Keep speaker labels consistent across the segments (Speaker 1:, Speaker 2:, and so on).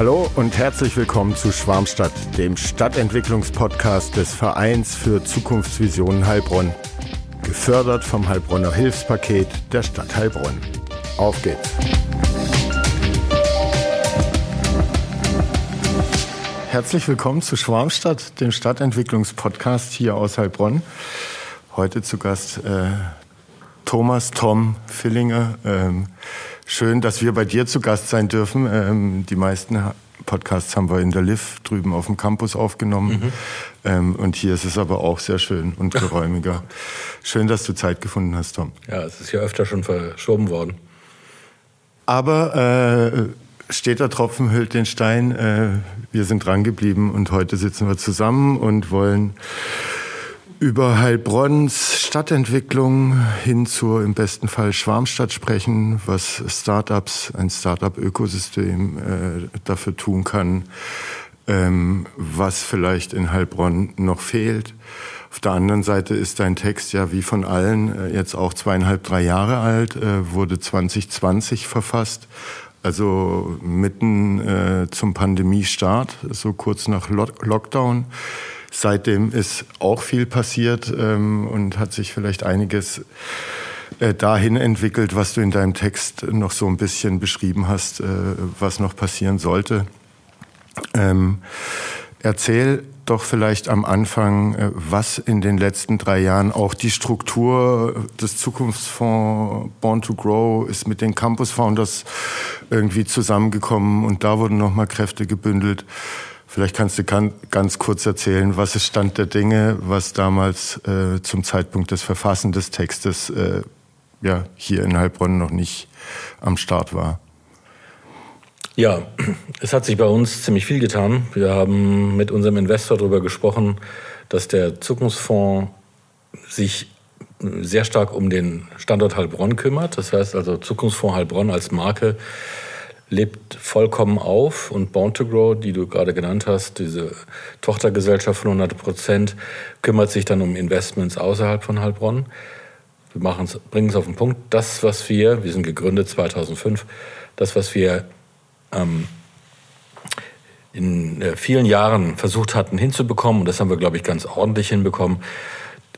Speaker 1: Hallo und herzlich willkommen zu Schwarmstadt, dem Stadtentwicklungspodcast des Vereins für Zukunftsvisionen Heilbronn. Gefördert vom Heilbronner Hilfspaket der Stadt Heilbronn. Auf geht's! Herzlich willkommen zu Schwarmstadt, dem Stadtentwicklungspodcast hier aus Heilbronn. Heute zu Gast äh, Thomas Tom Fillinger. Ähm, schön, dass wir bei dir zu Gast sein dürfen. Ähm, die meisten Podcasts haben wir in der LIV drüben auf dem Campus aufgenommen. Mhm. Ähm, und hier ist es aber auch sehr schön und geräumiger. schön, dass du Zeit gefunden hast, Tom.
Speaker 2: Ja, es ist ja öfter schon verschoben worden.
Speaker 1: Aber äh, steter Tropfen hüllt den Stein. Äh, wir sind dran geblieben und heute sitzen wir zusammen und wollen über Heilbronns Stadtentwicklung hin zur im besten Fall Schwarmstadt sprechen, was Startups, ein Startup-Ökosystem äh, dafür tun kann, ähm, was vielleicht in Heilbronn noch fehlt. Auf der anderen Seite ist dein Text ja wie von allen äh, jetzt auch zweieinhalb, drei Jahre alt, äh, wurde 2020 verfasst, also mitten äh, zum Pandemiestart, so kurz nach Lockdown. Seitdem ist auch viel passiert ähm, und hat sich vielleicht einiges äh, dahin entwickelt, was du in deinem Text noch so ein bisschen beschrieben hast, äh, was noch passieren sollte. Ähm, erzähl doch vielleicht am Anfang, äh, was in den letzten drei Jahren auch die Struktur des Zukunftsfonds Born to Grow ist mit den Campus Founders irgendwie zusammengekommen und da wurden nochmal Kräfte gebündelt. Vielleicht kannst du ganz kurz erzählen, was ist Stand der Dinge, was damals äh, zum Zeitpunkt des Verfassen des Textes äh, ja, hier in Heilbronn noch nicht am Start war.
Speaker 2: Ja, es hat sich bei uns ziemlich viel getan. Wir haben mit unserem Investor darüber gesprochen, dass der Zukunftsfonds sich sehr stark um den Standort Heilbronn kümmert. Das heißt also Zukunftsfonds Heilbronn als Marke lebt vollkommen auf und Born to Grow, die du gerade genannt hast, diese Tochtergesellschaft von 100 Prozent, kümmert sich dann um Investments außerhalb von Heilbronn. Wir bringen es auf den Punkt. Das, was wir, wir sind gegründet 2005, das, was wir ähm, in äh, vielen Jahren versucht hatten hinzubekommen, und das haben wir, glaube ich, ganz ordentlich hinbekommen,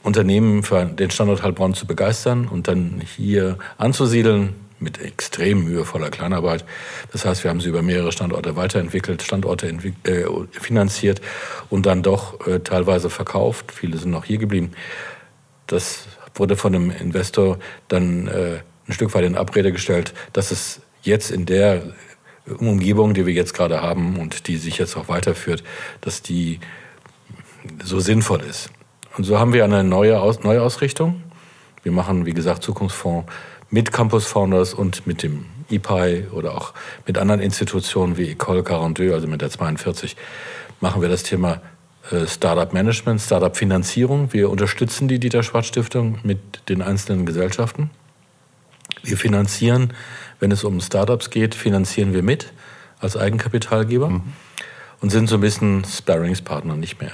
Speaker 2: Unternehmen für den Standort Heilbronn zu begeistern und dann hier anzusiedeln, mit extrem mühevoller Kleinarbeit. Das heißt, wir haben sie über mehrere Standorte weiterentwickelt, Standorte äh, finanziert und dann doch äh, teilweise verkauft. Viele sind noch hier geblieben. Das wurde von einem Investor dann äh, ein Stück weit in Abrede gestellt, dass es jetzt in der Umgebung, die wir jetzt gerade haben und die sich jetzt auch weiterführt, dass die so sinnvoll ist. Und so haben wir eine neue Aus Neuausrichtung. Wir machen, wie gesagt, Zukunftsfonds mit Campus Founders und mit dem IPI oder auch mit anderen Institutionen wie Ecole 42, also mit der 42, machen wir das Thema äh, Startup Management, Startup Finanzierung. Wir unterstützen die Dieter Schwarz Stiftung mit den einzelnen Gesellschaften. Wir finanzieren, wenn es um Startups geht, finanzieren wir mit als Eigenkapitalgeber mhm. und sind so ein bisschen Sparringspartner nicht mehr.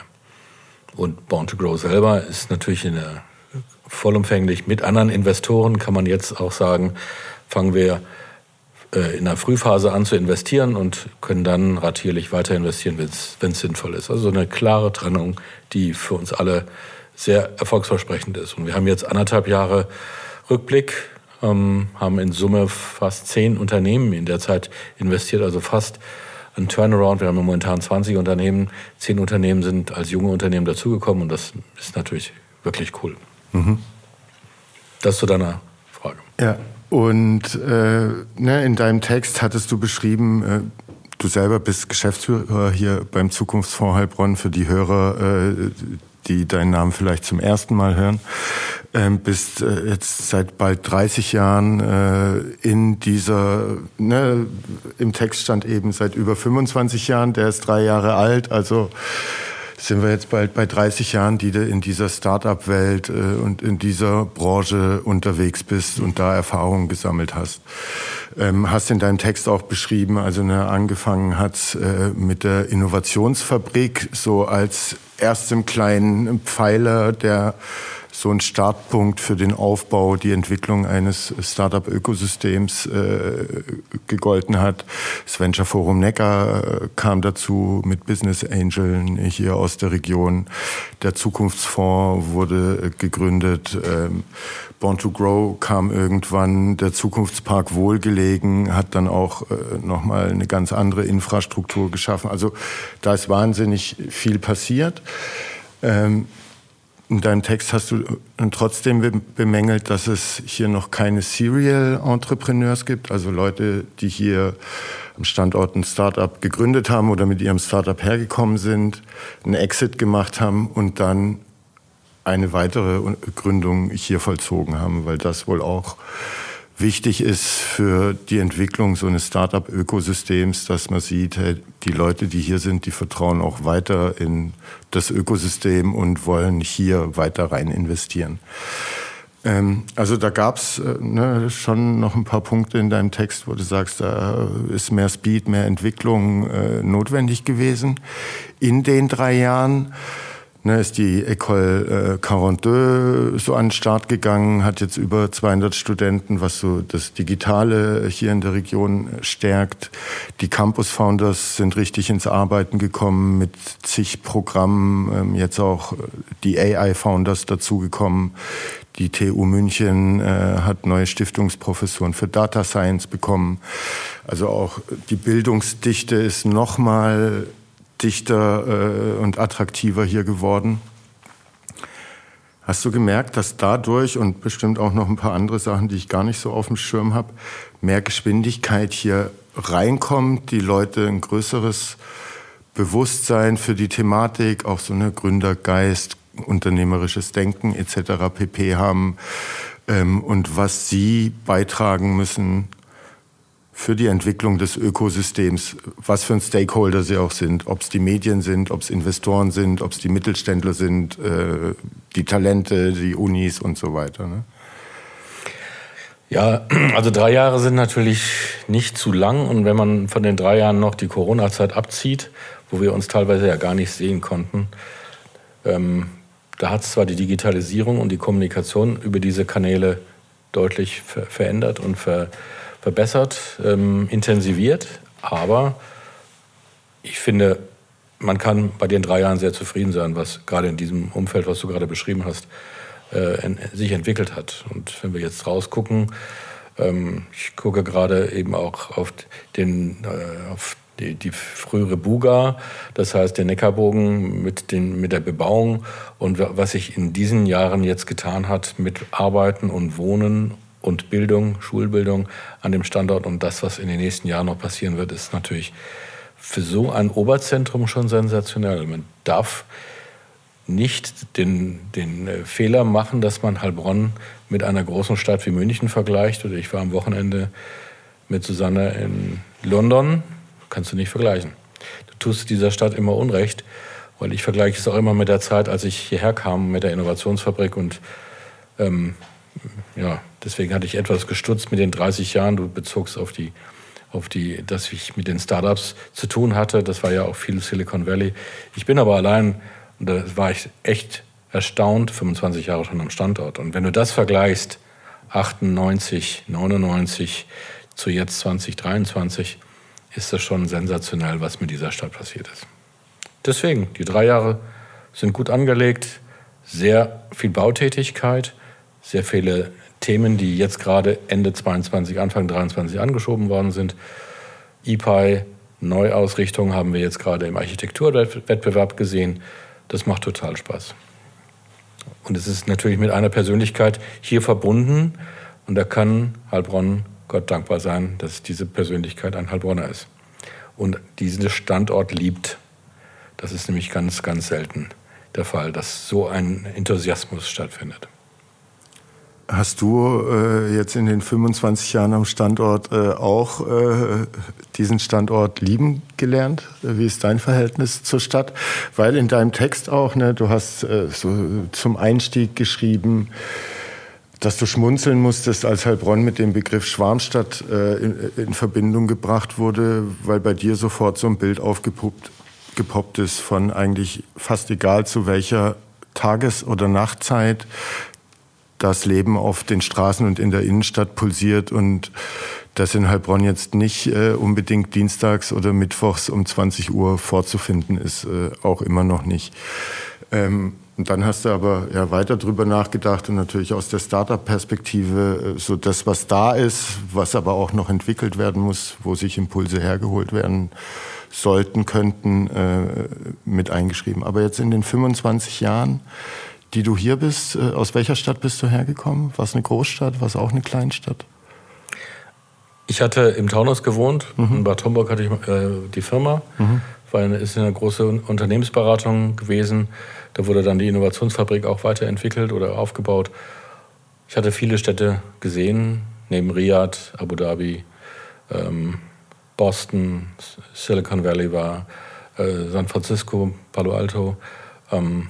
Speaker 2: Und Born to Grow selber ist natürlich in der vollumfänglich mit anderen Investoren, kann man jetzt auch sagen, fangen wir äh, in der Frühphase an zu investieren und können dann ratierlich weiter investieren, wenn es sinnvoll ist. Also eine klare Trennung, die für uns alle sehr erfolgsversprechend ist. Und wir haben jetzt anderthalb Jahre Rückblick, ähm, haben in Summe fast zehn Unternehmen in der Zeit investiert, also fast ein Turnaround. Wir haben momentan 20 Unternehmen, zehn Unternehmen sind als junge Unternehmen dazugekommen und das ist natürlich wirklich cool. Mhm. Das zu deiner Frage.
Speaker 1: Ja, und äh, ne, in deinem Text hattest du beschrieben, äh, du selber bist Geschäftsführer hier beim Zukunftsfonds Heilbronn für die Hörer, äh, die deinen Namen vielleicht zum ersten Mal hören. Ähm, bist äh, jetzt seit bald 30 Jahren äh, in dieser, ne, im Text stand eben seit über 25 Jahren, der ist drei Jahre alt, also sind wir jetzt bald bei 30 Jahren, die du in dieser Start-up-Welt äh, und in dieser Branche unterwegs bist und da Erfahrungen gesammelt hast. Ähm, hast in deinem Text auch beschrieben, also ne, angefangen hat äh, mit der Innovationsfabrik so als erstem kleinen Pfeiler der so ein Startpunkt für den Aufbau, die Entwicklung eines Startup-Ökosystems äh, gegolten hat. Das Venture Forum Neckar äh, kam dazu mit Business Angeln hier aus der Region. Der Zukunftsfonds wurde äh, gegründet. Ähm, Born to Grow kam irgendwann. Der Zukunftspark Wohlgelegen hat dann auch äh, nochmal eine ganz andere Infrastruktur geschaffen. Also da ist wahnsinnig viel passiert. Ähm, in deinem Text hast du trotzdem bemängelt, dass es hier noch keine Serial Entrepreneurs gibt, also Leute, die hier am Standort ein Startup gegründet haben oder mit ihrem Startup hergekommen sind, einen Exit gemacht haben und dann eine weitere Gründung hier vollzogen haben, weil das wohl auch wichtig ist für die Entwicklung so eines Startup-Ökosystems, dass man sieht, hey, die Leute, die hier sind, die vertrauen auch weiter in das Ökosystem und wollen hier weiter rein investieren. Ähm, also da gab's äh, ne, schon noch ein paar Punkte in deinem Text, wo du sagst, da ist mehr Speed, mehr Entwicklung äh, notwendig gewesen in den drei Jahren ne, ist die École äh, 42 so an den Start gegangen, hat jetzt über 200 Studenten, was so das Digitale hier in der Region stärkt. Die Campus Founders sind richtig ins Arbeiten gekommen mit zig Programmen, ähm, jetzt auch die AI Founders dazugekommen. Die TU München äh, hat neue Stiftungsprofessuren für Data Science bekommen. Also auch die Bildungsdichte ist nochmal dichter äh, und attraktiver hier geworden. Hast du gemerkt, dass dadurch und bestimmt auch noch ein paar andere Sachen, die ich gar nicht so auf dem Schirm habe, mehr Geschwindigkeit hier reinkommt, die Leute ein größeres Bewusstsein für die Thematik, auch so eine Gründergeist, unternehmerisches Denken etc. pp haben ähm, und was sie beitragen müssen für die Entwicklung des Ökosystems, was für ein Stakeholder sie auch sind, ob es die Medien sind, ob es Investoren sind, ob es die Mittelständler sind, äh, die Talente, die Unis und so weiter. Ne?
Speaker 2: Ja, also drei Jahre sind natürlich nicht zu lang und wenn man von den drei Jahren noch die Corona-Zeit abzieht, wo wir uns teilweise ja gar nicht sehen konnten, ähm, da hat es zwar die Digitalisierung und die Kommunikation über diese Kanäle deutlich ver verändert und ver verbessert, ähm, intensiviert. Aber ich finde, man kann bei den drei Jahren sehr zufrieden sein, was gerade in diesem Umfeld, was du gerade beschrieben hast, äh, sich entwickelt hat. Und wenn wir jetzt rausgucken, ähm, ich gucke gerade eben auch auf, den, äh, auf die, die, frühere Buga, das heißt den Neckarbogen mit, den, mit der Bebauung und was sich in diesen Jahren jetzt getan hat mit Arbeiten und Wohnen und Bildung, Schulbildung an dem Standort. Und das, was in den nächsten Jahren noch passieren wird, ist natürlich für so ein Oberzentrum schon sensationell. Man darf nicht den, den äh, Fehler machen, dass man Heilbronn mit einer großen Stadt wie München vergleicht. Oder ich war am Wochenende mit Susanne in London. Kannst du nicht vergleichen. Du tust dieser Stadt immer Unrecht, weil ich vergleiche es auch immer mit der Zeit, als ich hierher kam mit der Innovationsfabrik und ähm, ja, deswegen hatte ich etwas gestutzt mit den 30 Jahren. Du bezogst auf die, auf die, dass ich mit den Startups zu tun hatte. Das war ja auch viel Silicon Valley. Ich bin aber allein, und da war ich echt erstaunt, 25 Jahre schon am Standort. Und wenn du das vergleichst, 98, 99 zu jetzt 2023, ist das schon sensationell, was mit dieser Stadt passiert ist. Deswegen, die drei Jahre sind gut angelegt, sehr viel Bautätigkeit sehr viele Themen, die jetzt gerade Ende 22, Anfang 23 angeschoben worden sind. EPI, Neuausrichtung haben wir jetzt gerade im Architekturwettbewerb gesehen. Das macht total Spaß. Und es ist natürlich mit einer Persönlichkeit hier verbunden. Und da kann Heilbronn Gott dankbar sein, dass diese Persönlichkeit ein Heilbronner ist. Und diesen Standort liebt. Das ist nämlich ganz, ganz selten der Fall, dass so ein Enthusiasmus stattfindet.
Speaker 1: Hast du äh, jetzt in den 25 Jahren am Standort äh, auch äh, diesen Standort lieben gelernt? Wie ist dein Verhältnis zur Stadt? Weil in deinem Text auch, ne, du hast äh, so zum Einstieg geschrieben, dass du schmunzeln musstest, als Heilbronn mit dem Begriff Schwarmstadt äh, in, in, Verbindung gebracht wurde, weil bei dir sofort so ein Bild aufgepoppt gepoppt ist von eigentlich fast egal zu welcher Tages- oder Nachtzeit das Leben auf den Straßen und in der Innenstadt pulsiert und das in Heilbronn jetzt nicht äh, unbedingt dienstags oder mittwochs um 20 Uhr vorzufinden ist, äh, auch immer noch nicht. Ähm, und dann hast du aber ja weiter drüber nachgedacht und natürlich aus der Startup-Perspektive äh, so das, was da ist, was aber auch noch entwickelt werden muss, wo sich Impulse hergeholt werden sollten, könnten, äh, mit eingeschrieben. Aber jetzt in den 25 Jahren, die du hier bist, äh, aus welcher Stadt bist du hergekommen? War es eine Großstadt? War es auch eine Kleinstadt?
Speaker 2: Ich hatte im Taunus gewohnt. Mhm. In Bad Homburg hatte ich äh, die Firma. Mhm. War eine, ist eine große Unternehmensberatung gewesen. Da wurde dann die Innovationsfabrik auch weiterentwickelt oder aufgebaut. Ich hatte viele Städte gesehen, neben Riyadh, Abu Dhabi, ähm, Boston, Silicon Valley war, äh, San Francisco, Palo Alto. Ähm,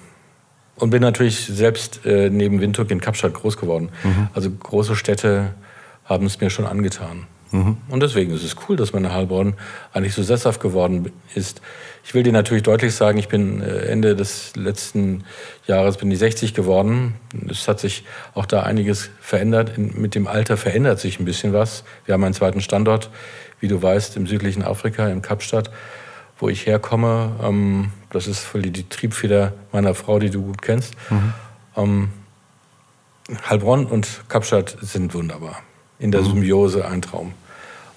Speaker 2: und bin natürlich selbst äh, neben Windhoek in Kapstadt groß geworden. Mhm. Also große Städte haben es mir schon angetan. Mhm. Und deswegen ist es cool, dass meine Heilbronn eigentlich so sesshaft geworden ist. Ich will dir natürlich deutlich sagen, ich bin äh, Ende des letzten Jahres bin ich 60 geworden. Es hat sich auch da einiges verändert. Mit dem Alter verändert sich ein bisschen was. Wir haben einen zweiten Standort, wie du weißt, im südlichen Afrika, in Kapstadt, wo ich herkomme. Ähm, das ist voll die Triebfeder meiner Frau, die du gut kennst. Mhm. Ähm, Heilbronn und Kapstadt sind wunderbar in der mhm. Symbiose ein Traum.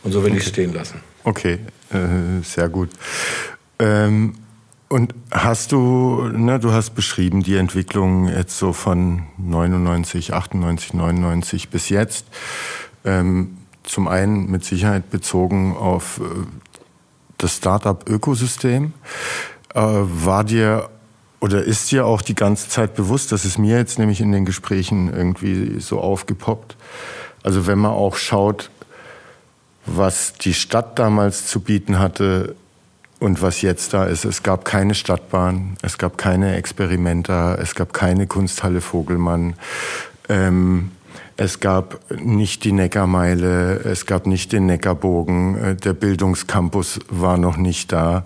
Speaker 2: Und so will okay. ich stehen lassen.
Speaker 1: Okay, äh, sehr gut. Ähm, und hast du, ne, du hast beschrieben die Entwicklung jetzt so von 99, 98, 99 bis jetzt. Ähm, zum einen mit Sicherheit bezogen auf äh, das Startup-Ökosystem. Äh, war dir oder ist dir auch die ganze Zeit bewusst, das ist mir jetzt nämlich in den Gesprächen irgendwie so aufgepoppt, also wenn man auch schaut, was die Stadt damals zu bieten hatte und was jetzt da ist. Es gab keine Stadtbahn, es gab keine Experimenter, es gab keine Kunsthalle Vogelmann. Ähm, es gab nicht die Neckarmeile, es gab nicht den Neckarbogen, äh, der Bildungscampus war noch nicht da.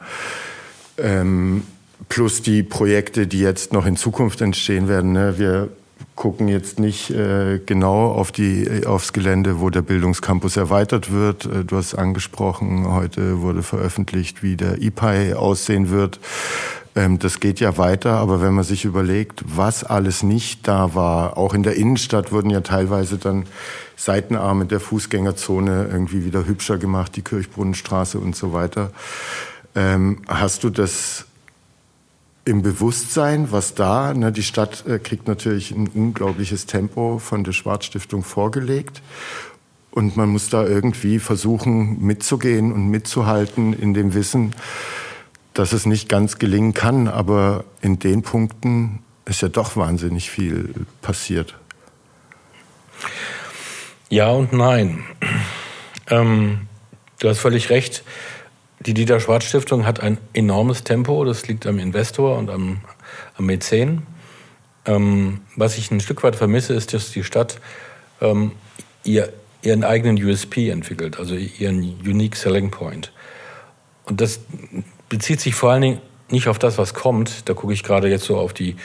Speaker 1: Ähm, plus die Projekte, die jetzt noch in Zukunft entstehen werden. Ne? Wir gucken jetzt nicht äh, genau auf die, aufs Gelände, wo der Bildungscampus erweitert wird. Äh, du hast angesprochen, heute wurde veröffentlicht, wie der IPI aussehen wird. Ähm, das geht ja weiter, aber wenn man sich überlegt, was alles nicht da war, auch in der Innenstadt wurden ja teilweise dann Seitenarme der Fußgängerzone irgendwie wieder hübscher gemacht, die Kirchbrunnenstraße und so weiter. Ähm, hast du das im Bewusstsein, was da, ne, die Stadt äh, kriegt natürlich ein unglaubliches Tempo von der Schwarzstiftung vorgelegt. Und man muss da irgendwie versuchen mitzugehen und mitzuhalten in dem Wissen, dass es nicht ganz gelingen kann. Aber in den Punkten ist ja doch wahnsinnig viel passiert.
Speaker 2: Ja und nein. Ähm, du hast völlig recht. Die Dieter Schwarz Stiftung hat ein enormes Tempo. Das liegt am Investor und am, am Mäzen. Ähm, was ich ein Stück weit vermisse, ist, dass die Stadt ähm, ihr, ihren eigenen USP entwickelt, also ihren Unique Selling Point. Und das bezieht sich vor allen Dingen nicht auf das, was kommt. Da gucke ich gerade jetzt so auf die,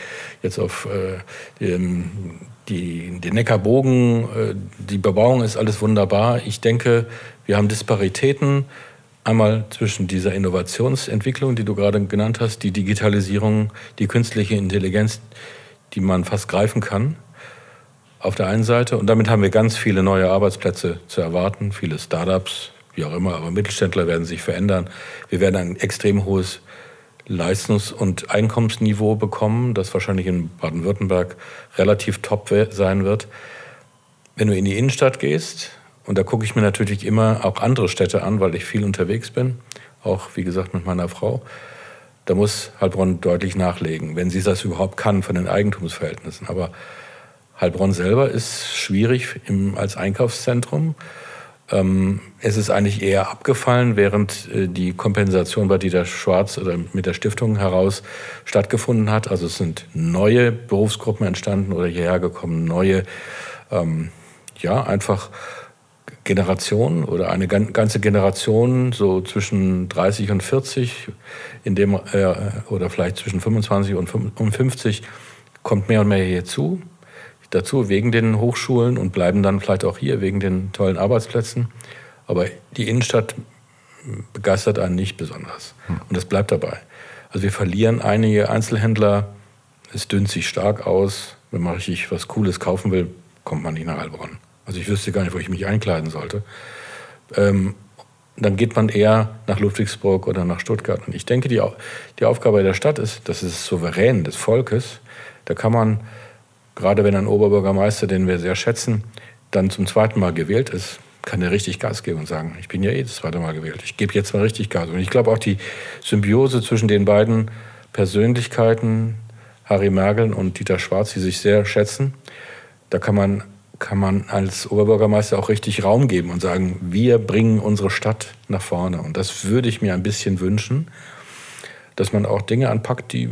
Speaker 2: jetzt auf äh, den, die, den Neckarbogen. Äh, die Bebauung ist alles wunderbar. Ich denke, wir haben Disparitäten Einmal zwischen dieser Innovationsentwicklung, die du gerade genannt hast, die Digitalisierung, die künstliche Intelligenz, die man fast greifen kann, auf der einen Seite. Und damit haben wir ganz viele neue Arbeitsplätze zu erwarten, viele Startups, wie auch immer, aber Mittelständler werden sich verändern. Wir werden ein extrem hohes Leistungs- und Einkommensniveau bekommen, das wahrscheinlich in Baden-Württemberg relativ top sein wird. Wenn du in die Innenstadt gehst, und da gucke ich mir natürlich immer auch andere Städte an, weil ich viel unterwegs bin, auch wie gesagt mit meiner Frau. Da muss Heilbronn deutlich nachlegen, wenn sie das überhaupt kann von den Eigentumsverhältnissen. Aber Heilbronn selber ist schwierig im, als Einkaufszentrum. Ähm, es ist eigentlich eher abgefallen, während äh, die Kompensation bei Dieter Schwarz oder mit der Stiftung heraus stattgefunden hat. Also es sind neue Berufsgruppen entstanden oder hierher gekommen, neue, ähm, ja, einfach Generation oder eine ganze Generation, so zwischen 30 und 40, in dem, äh, oder vielleicht zwischen 25 und 50, kommt mehr und mehr hierzu. Dazu wegen den Hochschulen und bleiben dann vielleicht auch hier wegen den tollen Arbeitsplätzen. Aber die Innenstadt begeistert einen nicht besonders. Hm. Und das bleibt dabei. Also wir verlieren einige Einzelhändler. Es dünnt sich stark aus. Wenn man richtig was Cooles kaufen will, kommt man nicht nach Heilbronn. Also ich wüsste gar nicht, wo ich mich einkleiden sollte. Ähm, dann geht man eher nach Ludwigsburg oder nach Stuttgart. Und ich denke, die, die Aufgabe der Stadt ist, das ist souverän des Volkes. Da kann man, gerade wenn ein Oberbürgermeister, den wir sehr schätzen, dann zum zweiten Mal gewählt ist, kann er richtig Gas geben und sagen, ich bin ja eh das zweite Mal gewählt. Ich gebe jetzt mal richtig Gas. Und ich glaube auch die Symbiose zwischen den beiden Persönlichkeiten, Harry Merkel und Dieter Schwarz, die sich sehr schätzen, da kann man kann man als Oberbürgermeister auch richtig Raum geben und sagen, wir bringen unsere Stadt nach vorne. Und das würde ich mir ein bisschen wünschen, dass man auch Dinge anpackt, die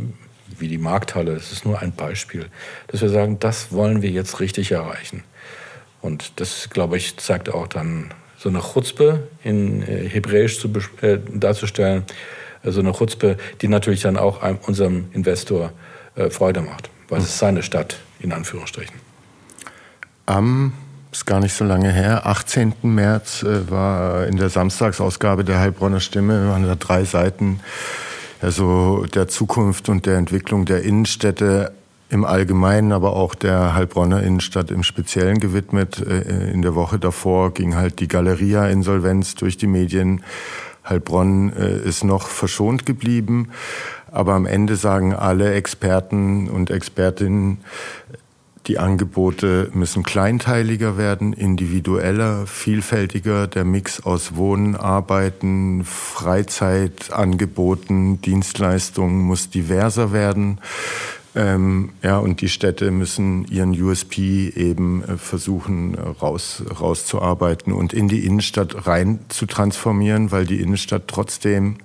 Speaker 2: wie die Markthalle, das ist nur ein Beispiel, dass wir sagen, das wollen wir jetzt richtig erreichen. Und das, glaube ich, zeigt auch dann so eine Chutzpe in äh, Hebräisch zu, äh, darzustellen, so eine Chutzpe, die natürlich dann auch einem, unserem Investor äh, Freude macht, weil es ist seine Stadt, in Anführungsstrichen
Speaker 1: am, ist gar nicht so lange her, 18. März äh, war in der Samstagsausgabe der Heilbronner Stimme, waren da drei Seiten, also der Zukunft und der Entwicklung der Innenstädte im Allgemeinen, aber auch der Heilbronner Innenstadt im Speziellen gewidmet. Äh, in der Woche davor ging halt die Galeria-Insolvenz durch die Medien. Heilbronn äh, ist noch verschont geblieben. Aber am Ende sagen alle Experten und Expertinnen, die Angebote müssen kleinteiliger werden, individueller, vielfältiger. Der Mix aus Wohnen, Arbeiten, Freizeitangeboten, Dienstleistungen muss diverser werden. Ähm, ja, und die Städte müssen ihren USP eben äh, versuchen raus, rauszuarbeiten und in die Innenstadt rein zu transformieren, weil die Innenstadt trotzdem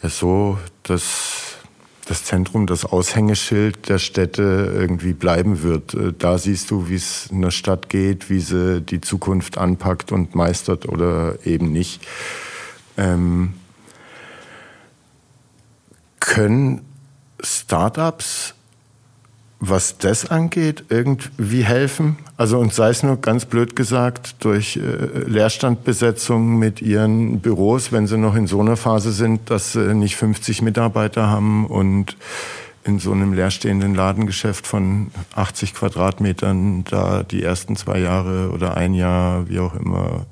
Speaker 1: ja so das das Zentrum, das Aushängeschild der Städte irgendwie bleiben wird. Äh, da siehst du, wie es einer Stadt geht, wie sie die Zukunft anpackt und meistert oder eben nicht. Ähm, können Startups was das angeht, irgendwie helfen? Also und sei es nur ganz blöd gesagt, durch äh, Leerstandbesetzung mit ihren Büros, wenn sie noch in so einer Phase sind, dass sie nicht 50 Mitarbeiter haben und in so einem leerstehenden Ladengeschäft von 80 Quadratmetern da die ersten zwei Jahre oder ein Jahr, wie auch immer,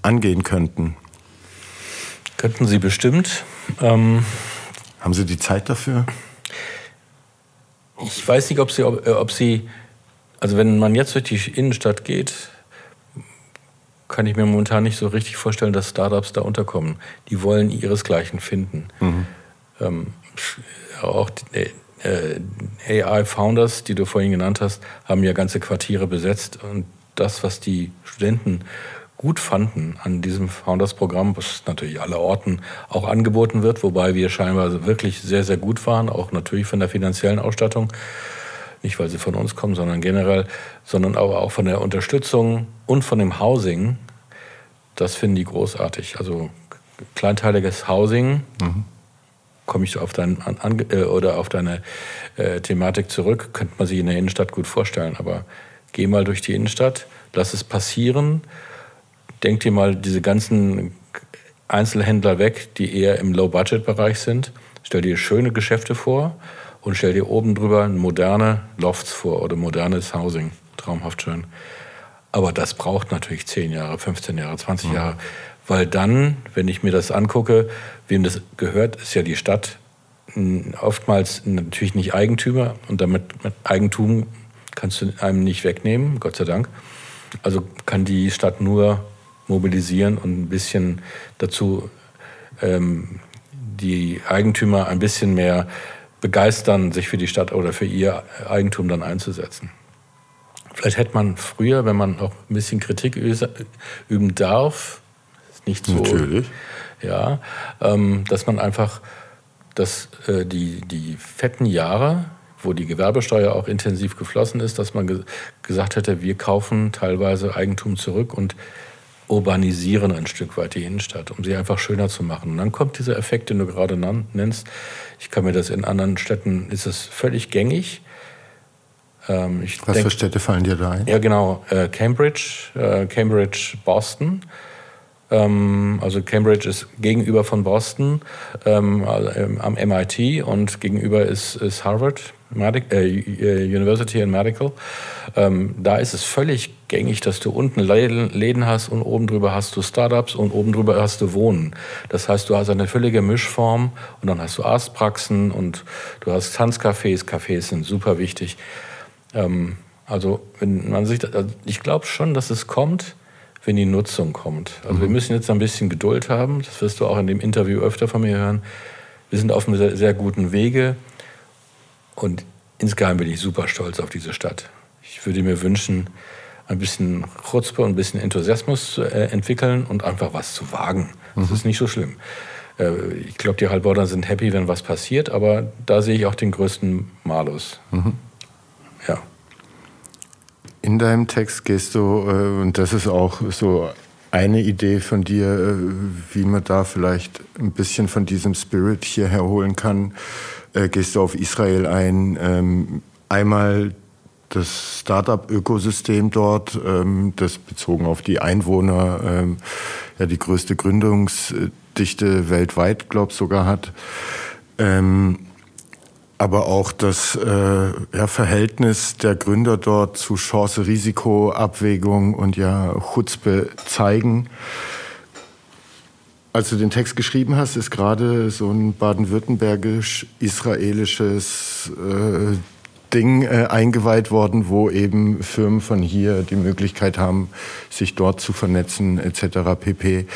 Speaker 1: angehen könnten.
Speaker 2: Könnten Sie bestimmt. Ähm
Speaker 1: haben Sie die Zeit dafür?
Speaker 2: Ich weiß nicht, ob sie, ob, äh, ob sie, also wenn man jetzt durch die Innenstadt geht, kann ich mir momentan nicht so richtig vorstellen, dass Startups da unterkommen. Die wollen ihresgleichen finden. Mhm. Ähm, auch äh, äh AI-Founders, die du vorhin genannt hast, haben ja ganze Quartiere besetzt. Und das, was die Studenten gut fanden an diesem Founders-Programm, was natürlich alle Orten auch angeboten wird, wobei wir scheinbar wirklich sehr, sehr gut waren, auch natürlich von der finanziellen Ausstattung. Nicht, weil sie von uns kommen, sondern generell, sondern aber auch von der Unterstützung und von dem Housing. Das finden die großartig. Also kleinteiliges Housing. Mhm. Komme ich auf, dein, an, äh, oder auf deine äh, Thematik zurück, könnte man sich in der Innenstadt gut vorstellen. Aber geh mal durch die Innenstadt, lass es passieren denk dir mal diese ganzen Einzelhändler weg, die eher im Low-Budget-Bereich sind. Stell dir schöne Geschäfte vor und stell dir oben drüber moderne Lofts vor oder modernes Housing. Traumhaft schön. Aber das braucht natürlich 10 Jahre, 15 Jahre, 20 mhm. Jahre. Weil dann, wenn ich mir das angucke, wem das gehört, ist ja die Stadt oftmals natürlich nicht Eigentümer und damit mit Eigentum kannst du einem nicht wegnehmen, Gott sei Dank. Also kann die Stadt nur mobilisieren und ein bisschen dazu ähm, die Eigentümer ein bisschen mehr begeistern, sich für die Stadt oder für ihr Eigentum dann einzusetzen. Vielleicht hätte man früher, wenn man auch ein bisschen Kritik üben darf, ist nicht so.
Speaker 1: Natürlich.
Speaker 2: Ja, ähm, dass man einfach dass, äh, die, die fetten Jahre, wo die Gewerbesteuer auch intensiv geflossen ist, dass man ge gesagt hätte, wir kaufen teilweise Eigentum zurück und urbanisieren ein Stück weit die Innenstadt, um sie einfach schöner zu machen. Und dann kommt dieser Effekt, den du gerade nennst. Ich kann mir das in anderen Städten, ist es völlig gängig.
Speaker 1: Ähm, Was denk, für Städte fallen dir da ein?
Speaker 2: Ja, genau. Äh, Cambridge, äh, Cambridge, Boston. Ähm, also Cambridge ist gegenüber von Boston ähm, äh, am MIT und gegenüber ist, ist Harvard Medic, äh, äh, University and Medical. Ähm, da ist es völlig gängig, dass du unten Läden hast und oben drüber hast du Startups und oben drüber hast du Wohnen. Das heißt, du hast eine völlige Mischform und dann hast du Arztpraxen und du hast Tanzcafés. Cafés sind super wichtig. Ähm, also wenn man sich, also ich glaube schon, dass es kommt wenn die Nutzung kommt. Also mhm. wir müssen jetzt ein bisschen Geduld haben. Das wirst du auch in dem Interview öfter von mir hören. Wir sind auf einem sehr, sehr guten Wege. Und insgeheim bin ich super stolz auf diese Stadt. Ich würde mir wünschen, ein bisschen Chutzpe und ein bisschen Enthusiasmus zu äh, entwickeln und einfach was zu wagen. Das mhm. ist nicht so schlimm. Äh, ich glaube, die Heilbronner sind happy, wenn was passiert, aber da sehe ich auch den größten Malus. Mhm.
Speaker 1: In deinem Text gehst du, äh, und das ist auch so eine Idee von dir, äh, wie man da vielleicht ein bisschen von diesem Spirit hier herholen kann, äh, gehst du auf Israel ein. Ähm, einmal das Startup-Ökosystem dort, ähm, das bezogen auf die Einwohner ähm, ja die größte Gründungsdichte weltweit, glaube ich, sogar hat aber auch das äh, ja, Verhältnis der Gründer dort zu Chance-Risiko-Abwägung und ja Chutzpe zeigen. Als du den Text geschrieben hast, ist gerade so ein baden-württembergisch-israelisches äh, Ding äh, eingeweiht worden, wo eben Firmen von hier die Möglichkeit haben, sich dort zu vernetzen etc. pp.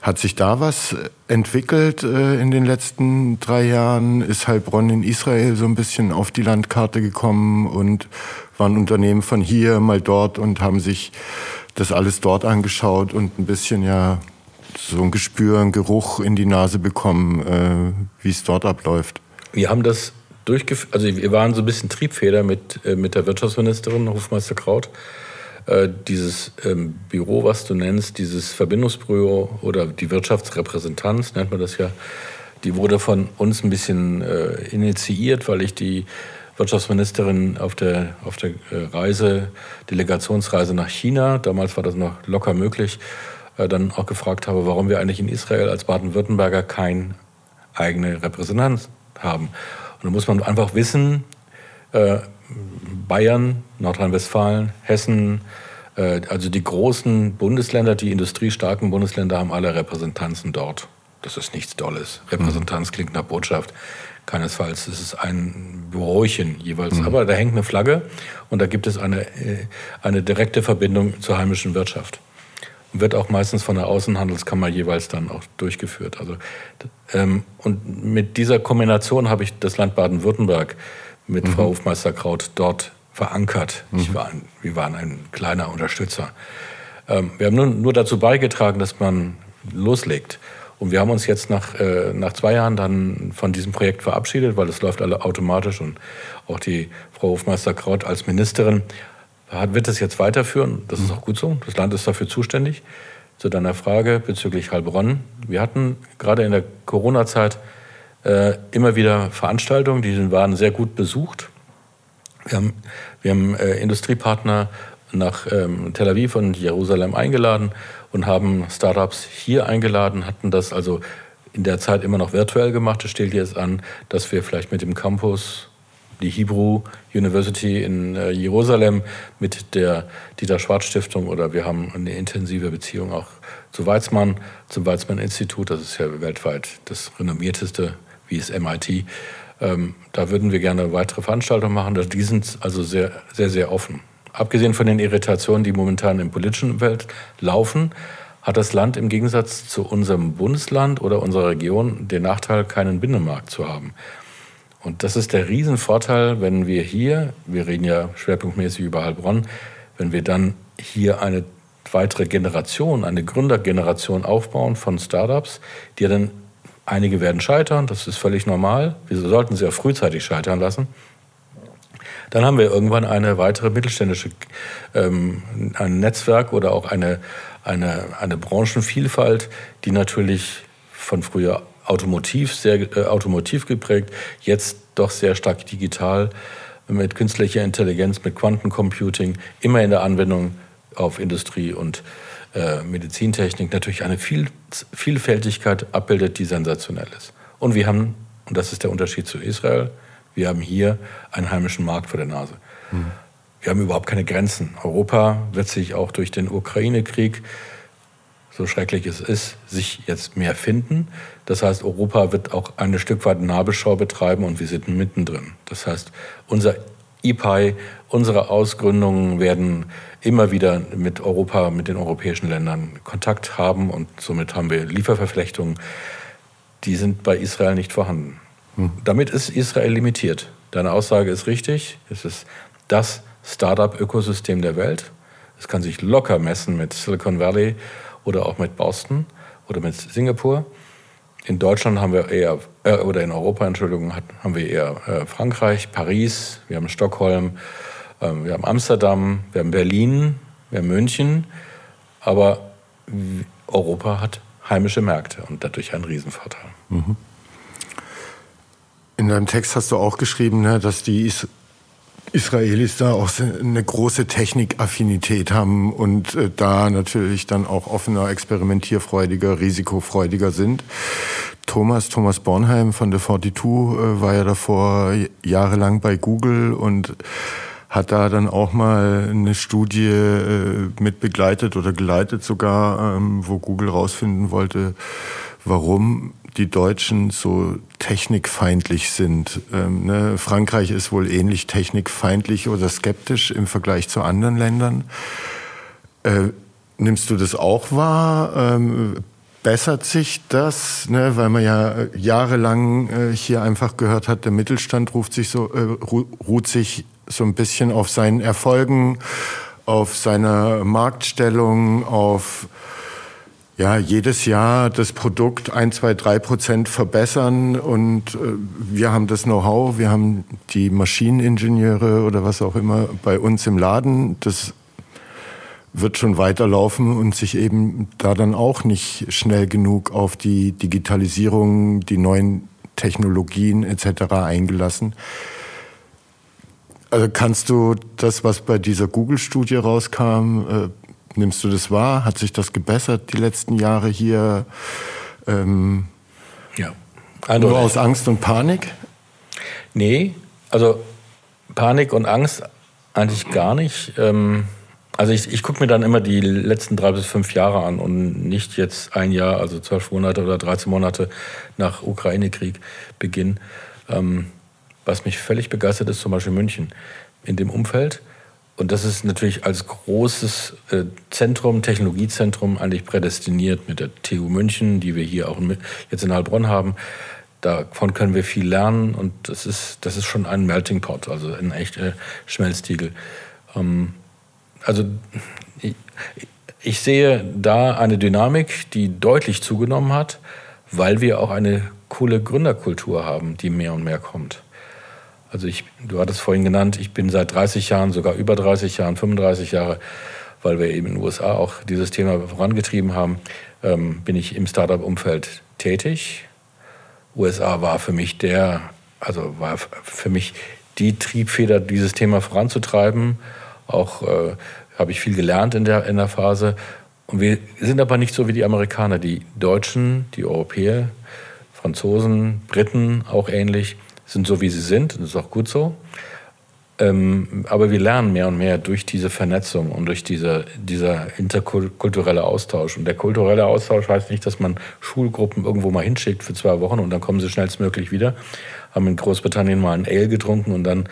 Speaker 1: Hat sich da was entwickelt äh, in den letzten drei Jahren? Ist Heilbronn in Israel so ein bisschen auf die Landkarte gekommen und waren Unternehmen von hier mal dort und haben sich das alles dort angeschaut und ein bisschen ja so ein Gespür, ein Geruch in die Nase bekommen, äh, wie es dort abläuft?
Speaker 2: Wir haben das durchgeführt, also wir waren so ein bisschen Triebfeder mit, äh, mit der Wirtschaftsministerin Hofmeister Kraut. Äh, dieses ähm, Büro, was du nennst, dieses Verbindungsbüro oder die Wirtschaftsrepräsentanz, nennt man das ja, die wurde von uns ein bisschen äh, initiiert, weil ich die Wirtschaftsministerin auf der, auf der äh, Reise, Delegationsreise nach China, damals war das noch locker möglich, äh, dann auch gefragt habe, warum wir eigentlich in Israel als Baden-Württemberger keine eigene Repräsentanz haben. Und da muss man einfach wissen, äh, Bayern, Nordrhein-Westfalen, Hessen, äh, also die großen Bundesländer, die industriestarken Bundesländer haben alle Repräsentanzen dort. Das ist nichts Dolles. Repräsentanz mhm. klingt nach Botschaft. Keinesfalls. Es ist ein Bürochen jeweils. Mhm. Aber da hängt eine Flagge und da gibt es eine, äh, eine direkte Verbindung zur heimischen Wirtschaft wird auch meistens von der Außenhandelskammer jeweils dann auch durchgeführt. Also, ähm, und mit dieser Kombination habe ich das Land Baden-Württemberg mit mhm. Frau Hofmeister-Kraut dort verankert. Mhm. War ein, wir waren ein kleiner Unterstützer. Ähm, wir haben nur, nur dazu beigetragen, dass man loslegt. Und wir haben uns jetzt nach, äh, nach zwei Jahren dann von diesem Projekt verabschiedet, weil es läuft alle automatisch und auch die Frau Hofmeister-Kraut als Ministerin wird es jetzt weiterführen. Das ist auch gut so. Das Land ist dafür zuständig. Zu deiner Frage bezüglich Heilbronn. Wir hatten gerade in der Corona-Zeit äh, immer wieder Veranstaltungen, die waren sehr gut besucht. Wir haben, wir haben äh, Industriepartner nach ähm, Tel Aviv und Jerusalem eingeladen und haben Startups hier eingeladen, hatten das also in der Zeit immer noch virtuell gemacht. Es steht jetzt an, dass wir vielleicht mit dem Campus die Hebrew University in äh, Jerusalem mit der Dieter Schwarz Stiftung oder wir haben eine intensive Beziehung auch zu Weizmann, zum Weizmann Institut. Das ist ja weltweit das renommierteste, wie es MIT. Ähm, da würden wir gerne weitere Veranstaltungen machen. Die sind also sehr, sehr, sehr offen. Abgesehen von den Irritationen, die momentan im politischen Welt laufen, hat das Land im Gegensatz zu unserem Bundesland oder unserer Region den Nachteil, keinen Binnenmarkt zu haben. Und das ist der Riesenvorteil, wenn wir hier, wir reden ja schwerpunktmäßig über Heilbronn, wenn wir dann hier eine weitere Generation, eine Gründergeneration aufbauen von Startups, die dann, einige werden scheitern, das ist völlig normal, wir sollten sie auch frühzeitig scheitern lassen. Dann haben wir irgendwann eine weitere mittelständische, ähm, ein Netzwerk oder auch eine, eine, eine Branchenvielfalt, die natürlich von früher automotiv, sehr äh, automotiv geprägt, jetzt doch sehr stark digital mit künstlicher Intelligenz, mit Quantencomputing, immer in der Anwendung auf Industrie und äh, Medizintechnik natürlich eine Viel Vielfältigkeit abbildet, die sensationell ist. Und wir haben, und das ist der Unterschied zu Israel, wir haben hier einen heimischen Markt vor der Nase. Mhm. Wir haben überhaupt keine Grenzen. Europa wird sich auch durch den Ukraine-Krieg, so schrecklich es ist, sich jetzt mehr finden. Das heißt, Europa wird auch ein Stück weit Nabelschau betreiben und wir sind mittendrin. Das heißt, unser IPI, unsere Ausgründungen werden immer wieder mit Europa, mit den europäischen Ländern Kontakt haben und somit haben wir Lieferverflechtungen, die sind bei Israel nicht vorhanden. Hm. Damit ist Israel limitiert. Deine Aussage ist richtig. Es ist das Startup-Ökosystem der Welt. Es kann sich locker messen mit Silicon Valley oder auch mit Boston oder mit Singapur. In Deutschland haben wir eher, äh, oder in Europa, Entschuldigung, haben wir eher äh, Frankreich, Paris, wir haben Stockholm, äh, wir haben Amsterdam, wir haben Berlin, wir haben München. Aber Europa hat heimische Märkte und dadurch einen Riesenvorteil. Mhm.
Speaker 1: In deinem Text hast du auch geschrieben, ne, dass die Israelis da auch eine große Technikaffinität haben und äh, da natürlich dann auch offener, experimentierfreudiger, risikofreudiger sind. Thomas, Thomas Bornheim von der 42 äh, war ja davor jahrelang bei Google und hat da dann auch mal eine Studie äh, mit begleitet oder geleitet sogar, ähm, wo Google rausfinden wollte, warum die Deutschen so technikfeindlich sind. Ähm, ne? Frankreich ist wohl ähnlich technikfeindlich oder skeptisch im Vergleich zu anderen Ländern. Äh, nimmst du das auch wahr? Ähm, bessert sich das, ne? weil man ja jahrelang äh, hier einfach gehört hat, der Mittelstand ruft sich so, äh, ruht sich so ein bisschen auf seinen Erfolgen, auf seiner Marktstellung, auf ja, jedes Jahr das Produkt ein, zwei, drei Prozent verbessern und äh, wir haben das Know-how, wir haben die Maschineningenieure oder was auch immer bei uns im Laden. Das wird schon weiterlaufen und sich eben da dann auch nicht schnell genug auf die Digitalisierung, die neuen Technologien etc. eingelassen. Also kannst du das, was bei dieser Google-Studie rauskam, äh, Nimmst du das wahr? Hat sich das gebessert die letzten Jahre hier? Ähm,
Speaker 2: ja.
Speaker 1: Also, nur aus Angst und Panik?
Speaker 2: Nee, also Panik und Angst eigentlich gar nicht. Ähm, also ich, ich gucke mir dann immer die letzten drei bis fünf Jahre an und nicht jetzt ein Jahr, also zwölf Monate oder 13 Monate nach Ukraine-Krieg Beginn. Ähm, was mich völlig begeistert ist, zum Beispiel München. In dem Umfeld und das ist natürlich als großes äh, Zentrum, Technologiezentrum eigentlich prädestiniert mit der TU München, die wir hier auch jetzt in Heilbronn haben. Davon können wir viel lernen und das ist, das ist schon ein Melting Pot, also ein echter Schmelztiegel. Ähm, also ich sehe da eine Dynamik, die deutlich zugenommen hat, weil wir auch eine coole Gründerkultur haben, die mehr und mehr kommt. Also ich, du hattest vorhin genannt, ich bin seit 30 Jahren, sogar über 30 Jahren, 35 Jahre, weil wir eben in den USA auch dieses Thema vorangetrieben haben, ähm, bin ich im Startup-Umfeld tätig. USA war für mich der, also war für mich die Triebfeder, dieses Thema voranzutreiben. Auch äh, habe ich viel gelernt in der, in der Phase. Und wir sind aber nicht so wie die Amerikaner, die Deutschen, die Europäer, Franzosen, Briten auch ähnlich sind so, wie sie sind. Das ist auch gut so. Ähm, aber wir lernen mehr und mehr durch diese Vernetzung und durch diese, dieser interkulturelle Austausch. Und der kulturelle Austausch heißt nicht, dass man Schulgruppen irgendwo mal hinschickt für zwei Wochen und dann kommen sie schnellstmöglich wieder. Haben in Großbritannien mal ein Ale getrunken und dann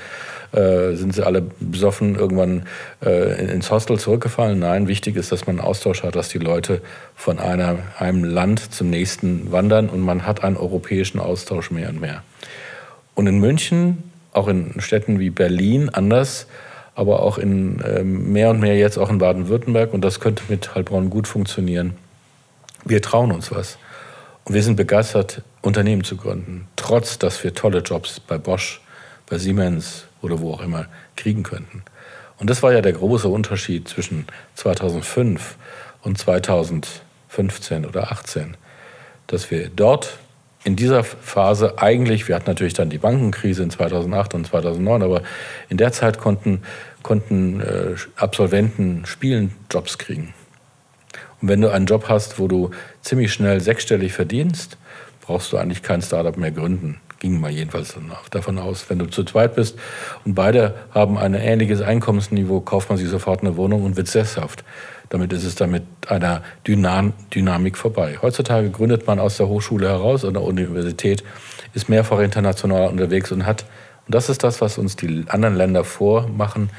Speaker 2: äh, sind sie alle besoffen irgendwann äh, ins Hostel zurückgefallen. Nein, wichtig ist, dass man einen Austausch hat, dass die Leute von einer, einem Land zum nächsten wandern und man hat einen europäischen Austausch mehr und mehr. Und in München, auch in Städten wie Berlin anders, aber auch in äh, mehr und mehr jetzt auch in Baden-Württemberg. Und das könnte mit Heilbronn gut funktionieren. Wir trauen uns was. Und wir sind begeistert, Unternehmen zu gründen, trotz dass wir tolle Jobs bei Bosch, bei Siemens oder wo auch immer kriegen könnten. Und das war ja der große Unterschied zwischen 2005 und 2015 oder 2018, dass wir dort in dieser Phase eigentlich, wir hatten natürlich dann die Bankenkrise in 2008 und 2009, aber in der Zeit konnten, konnten äh, Absolventen spielen Jobs kriegen. Und wenn du einen Job hast, wo du ziemlich schnell sechsstellig verdienst, brauchst du eigentlich kein Startup mehr gründen. Ging mal jedenfalls davon aus. Wenn du zu zweit bist und beide haben ein ähnliches Einkommensniveau, kauft man sich sofort eine Wohnung und wird sesshaft. Damit ist es dann mit einer Dynam Dynamik vorbei. Heutzutage gründet man aus der Hochschule heraus oder Universität, ist mehrfach international unterwegs und hat, und das ist das, was uns die anderen Länder vormachen,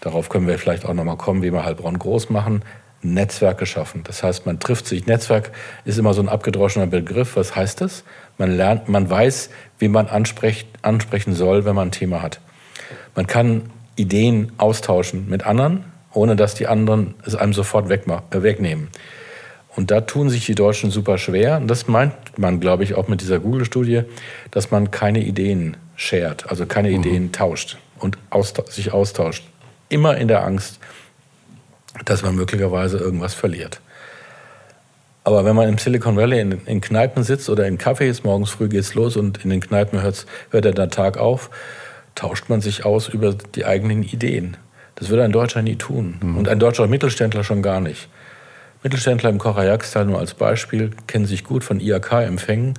Speaker 2: darauf können wir vielleicht auch nochmal kommen, wie wir Heilbronn groß machen, Netzwerk geschaffen. Das heißt, man trifft sich. Netzwerk ist immer so ein abgedroschener Begriff. Was heißt das? Man lernt, man weiß, wie man ansprechen soll, wenn man ein Thema hat. Man kann Ideen austauschen mit anderen ohne dass die anderen es einem sofort äh, wegnehmen. Und da tun sich die Deutschen super schwer. Und das meint man, glaube ich, auch mit dieser Google-Studie, dass man keine Ideen shared, also keine mhm. Ideen tauscht und austa sich austauscht. Immer in der Angst, dass man möglicherweise irgendwas verliert. Aber wenn man im Silicon Valley in, in Kneipen sitzt oder in Cafés, morgens früh geht's los und in den Kneipen hört der Tag auf, tauscht man sich aus über die eigenen Ideen. Das würde ein Deutscher nie tun. Mhm. Und ein deutscher Mittelständler schon gar nicht. Mittelständler im Korajakstal nur als Beispiel kennen sich gut von IAK-Empfängen,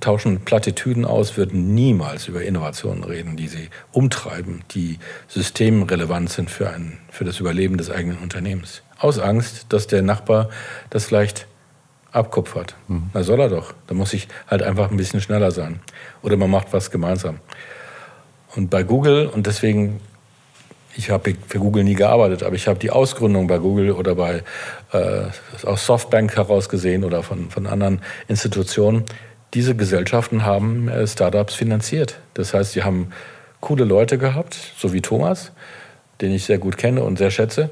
Speaker 2: tauschen Plattitüden aus, würden niemals über Innovationen reden, die sie umtreiben, die systemrelevant sind für, ein, für das Überleben des eigenen Unternehmens. Aus Angst, dass der Nachbar das vielleicht abkupfert. Mhm. Na soll er doch. Da muss ich halt einfach ein bisschen schneller sein. Oder man macht was gemeinsam. Und bei Google, und deswegen ich habe für Google nie gearbeitet, aber ich habe die Ausgründung bei Google oder bei äh, aus Softbank heraus gesehen oder von, von anderen Institutionen. Diese Gesellschaften haben äh, Startups finanziert. Das heißt, sie haben coole Leute gehabt, so wie Thomas, den ich sehr gut kenne und sehr schätze.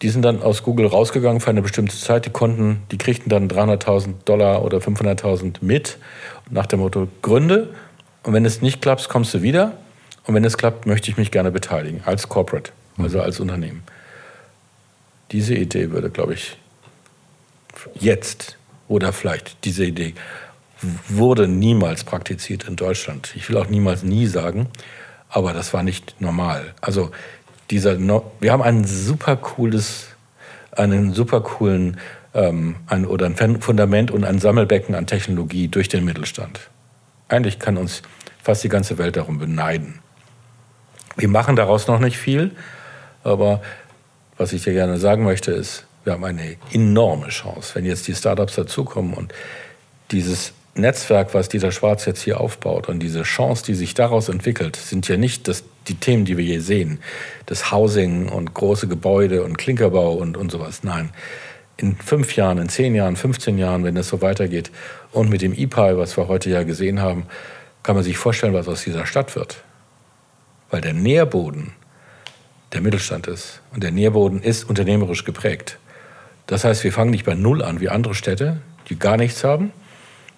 Speaker 2: Die sind dann aus Google rausgegangen für eine bestimmte Zeit. Die konnten, die kriegten dann 300.000 Dollar oder 500.000 mit nach dem Motto Gründe. Und wenn es nicht klappt, kommst du wieder. Und wenn es klappt, möchte ich mich gerne beteiligen, als Corporate, also als Unternehmen. Diese Idee würde, glaube ich, jetzt oder vielleicht diese Idee wurde niemals praktiziert in Deutschland. Ich will auch niemals nie sagen, aber das war nicht normal. Also dieser, wir haben ein super cooles, einen super coolen ähm, ein, oder ein Fundament und ein Sammelbecken an Technologie durch den Mittelstand. Eigentlich kann uns fast die ganze Welt darum beneiden. Wir machen daraus noch nicht viel, aber was ich dir gerne sagen möchte, ist, wir haben eine enorme Chance, wenn jetzt die Startups dazukommen und dieses Netzwerk, was Dieter Schwarz jetzt hier aufbaut und diese Chance, die sich daraus entwickelt, sind ja nicht das, die Themen, die wir hier sehen, das Housing und große Gebäude und Klinkerbau und, und sowas. Nein, in fünf Jahren, in zehn Jahren, 15 Jahren, wenn es so weitergeht und mit dem EPI, was wir heute ja gesehen haben, kann man sich vorstellen, was aus dieser Stadt wird weil der Nährboden der Mittelstand ist. Und der Nährboden ist unternehmerisch geprägt. Das heißt, wir fangen nicht bei Null an wie andere Städte, die gar nichts haben,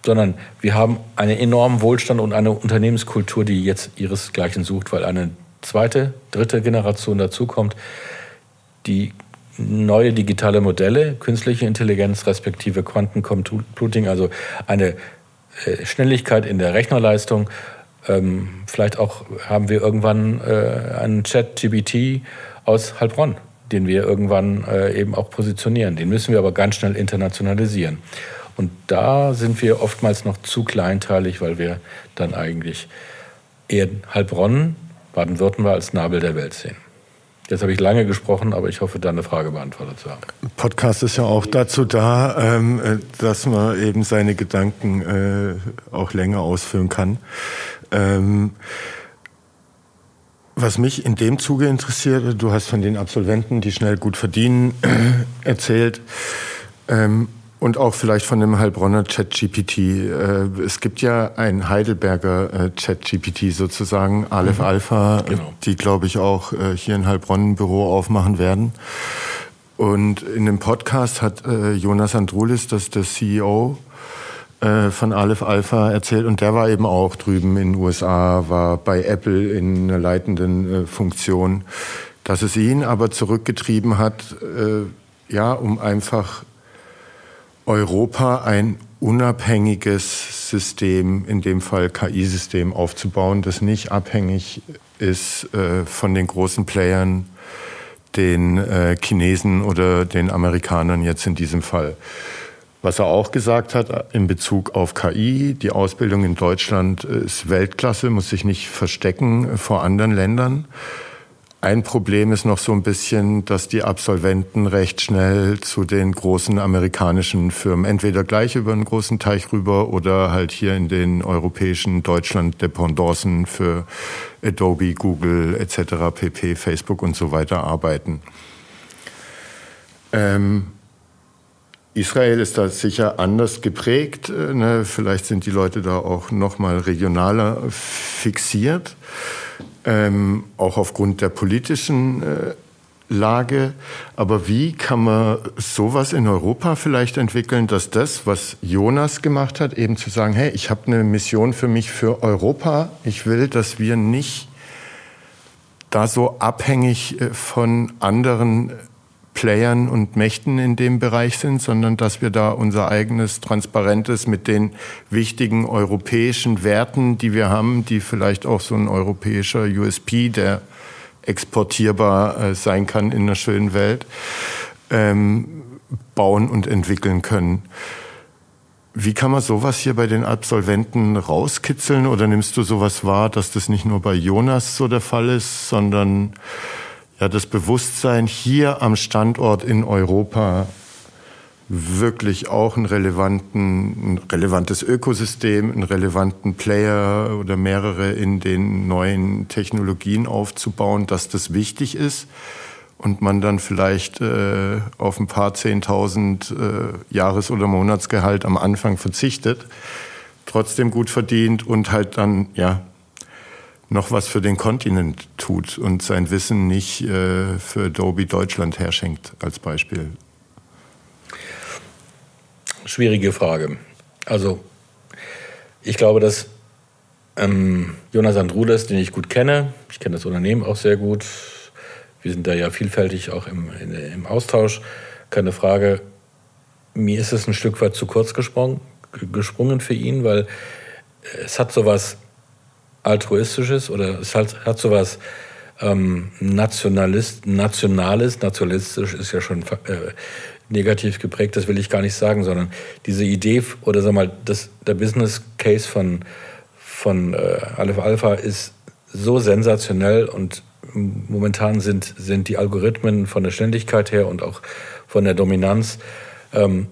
Speaker 2: sondern wir haben einen enormen Wohlstand und eine Unternehmenskultur, die jetzt ihresgleichen sucht, weil eine zweite, dritte Generation dazukommt, die neue digitale Modelle, künstliche Intelligenz respektive Quantencomputing, also eine äh, Schnelligkeit in der Rechnerleistung ähm, vielleicht auch haben wir irgendwann äh, einen Chat-GBT aus Heilbronn, den wir irgendwann äh, eben auch positionieren. Den müssen wir aber ganz schnell internationalisieren. Und da sind wir oftmals noch zu kleinteilig, weil wir dann eigentlich eher Heilbronn, Baden-Württemberg als Nabel der Welt sehen. Jetzt habe ich lange gesprochen, aber ich hoffe, da eine Frage beantwortet zu haben.
Speaker 1: Podcast ist ja auch dazu da, ähm, äh, dass man eben seine Gedanken äh, auch länger ausführen kann. Ähm, was mich in dem Zuge interessiert, du hast von den Absolventen, die schnell gut verdienen, erzählt. Ähm, und auch vielleicht von dem Heilbronner ChatGPT. Äh, es gibt ja ein Heidelberger äh, ChatGPT sozusagen, Aleph mhm. Alpha, genau. die, glaube ich, auch äh, hier in Heilbronn ein Büro aufmachen werden. Und in dem Podcast hat Jonas Andrulis, das ist der CEO, äh, von Aleph Alpha erzählt und der war eben auch drüben in den USA, war bei Apple in einer leitenden äh, Funktion, dass es ihn aber zurückgetrieben hat, äh, ja, um einfach Europa ein unabhängiges System, in dem Fall KI-System aufzubauen, das nicht abhängig ist von den großen Playern, den Chinesen oder den Amerikanern jetzt in diesem Fall. Was er auch gesagt hat in Bezug auf KI, die Ausbildung in Deutschland ist Weltklasse, muss sich nicht verstecken vor anderen Ländern. Ein Problem ist noch so ein bisschen, dass die Absolventen recht schnell zu den großen amerikanischen Firmen entweder gleich über einen großen Teich rüber oder halt hier in den europäischen Deutschland Dependancen für Adobe, Google etc., pp, Facebook und so weiter arbeiten. Ähm, Israel ist da sicher anders geprägt. Äh, ne? Vielleicht sind die Leute da auch noch mal regionaler fixiert ähm, auch aufgrund der politischen äh, Lage. Aber wie kann man sowas in Europa vielleicht entwickeln, dass das, was Jonas gemacht hat, eben zu sagen, hey, ich habe eine Mission für mich für Europa. Ich will, dass wir nicht da so abhängig äh, von anderen Playern und Mächten in dem Bereich sind, sondern dass wir da unser eigenes Transparentes mit den wichtigen europäischen Werten, die wir haben, die vielleicht auch so ein europäischer USP, der exportierbar äh, sein kann in einer schönen Welt, ähm, bauen und entwickeln können. Wie kann man sowas hier bei den Absolventen rauskitzeln oder nimmst du sowas wahr, dass das nicht nur bei Jonas so der Fall ist, sondern ja, das Bewusstsein hier am Standort in Europa wirklich auch ein, relevanten, ein relevantes Ökosystem, einen relevanten Player oder mehrere in den neuen Technologien aufzubauen, dass das wichtig ist und man dann vielleicht äh, auf ein paar Zehntausend äh, Jahres- oder Monatsgehalt am Anfang verzichtet, trotzdem gut verdient und halt dann ja noch was für den Kontinent tut und sein Wissen nicht äh, für Adobe Deutschland herschenkt, als Beispiel?
Speaker 2: Schwierige Frage. Also, ich glaube, dass ähm, Jonas Andrules, den ich gut kenne, ich kenne das Unternehmen auch sehr gut, wir sind da ja vielfältig auch im, in, im Austausch, keine Frage. Mir ist es ein Stück weit zu kurz gesprungen, gesprungen für ihn, weil es hat sowas altruistisches oder es hat, hat sowas ähm, Nationalist, Nationales, nationalistisch ist ja schon äh, negativ geprägt, das will ich gar nicht sagen, sondern diese Idee oder sag mal, das, der Business Case von, von äh, Aleph Alpha ist so sensationell und momentan sind, sind die Algorithmen von der Ständigkeit her und auch von der Dominanz ähm,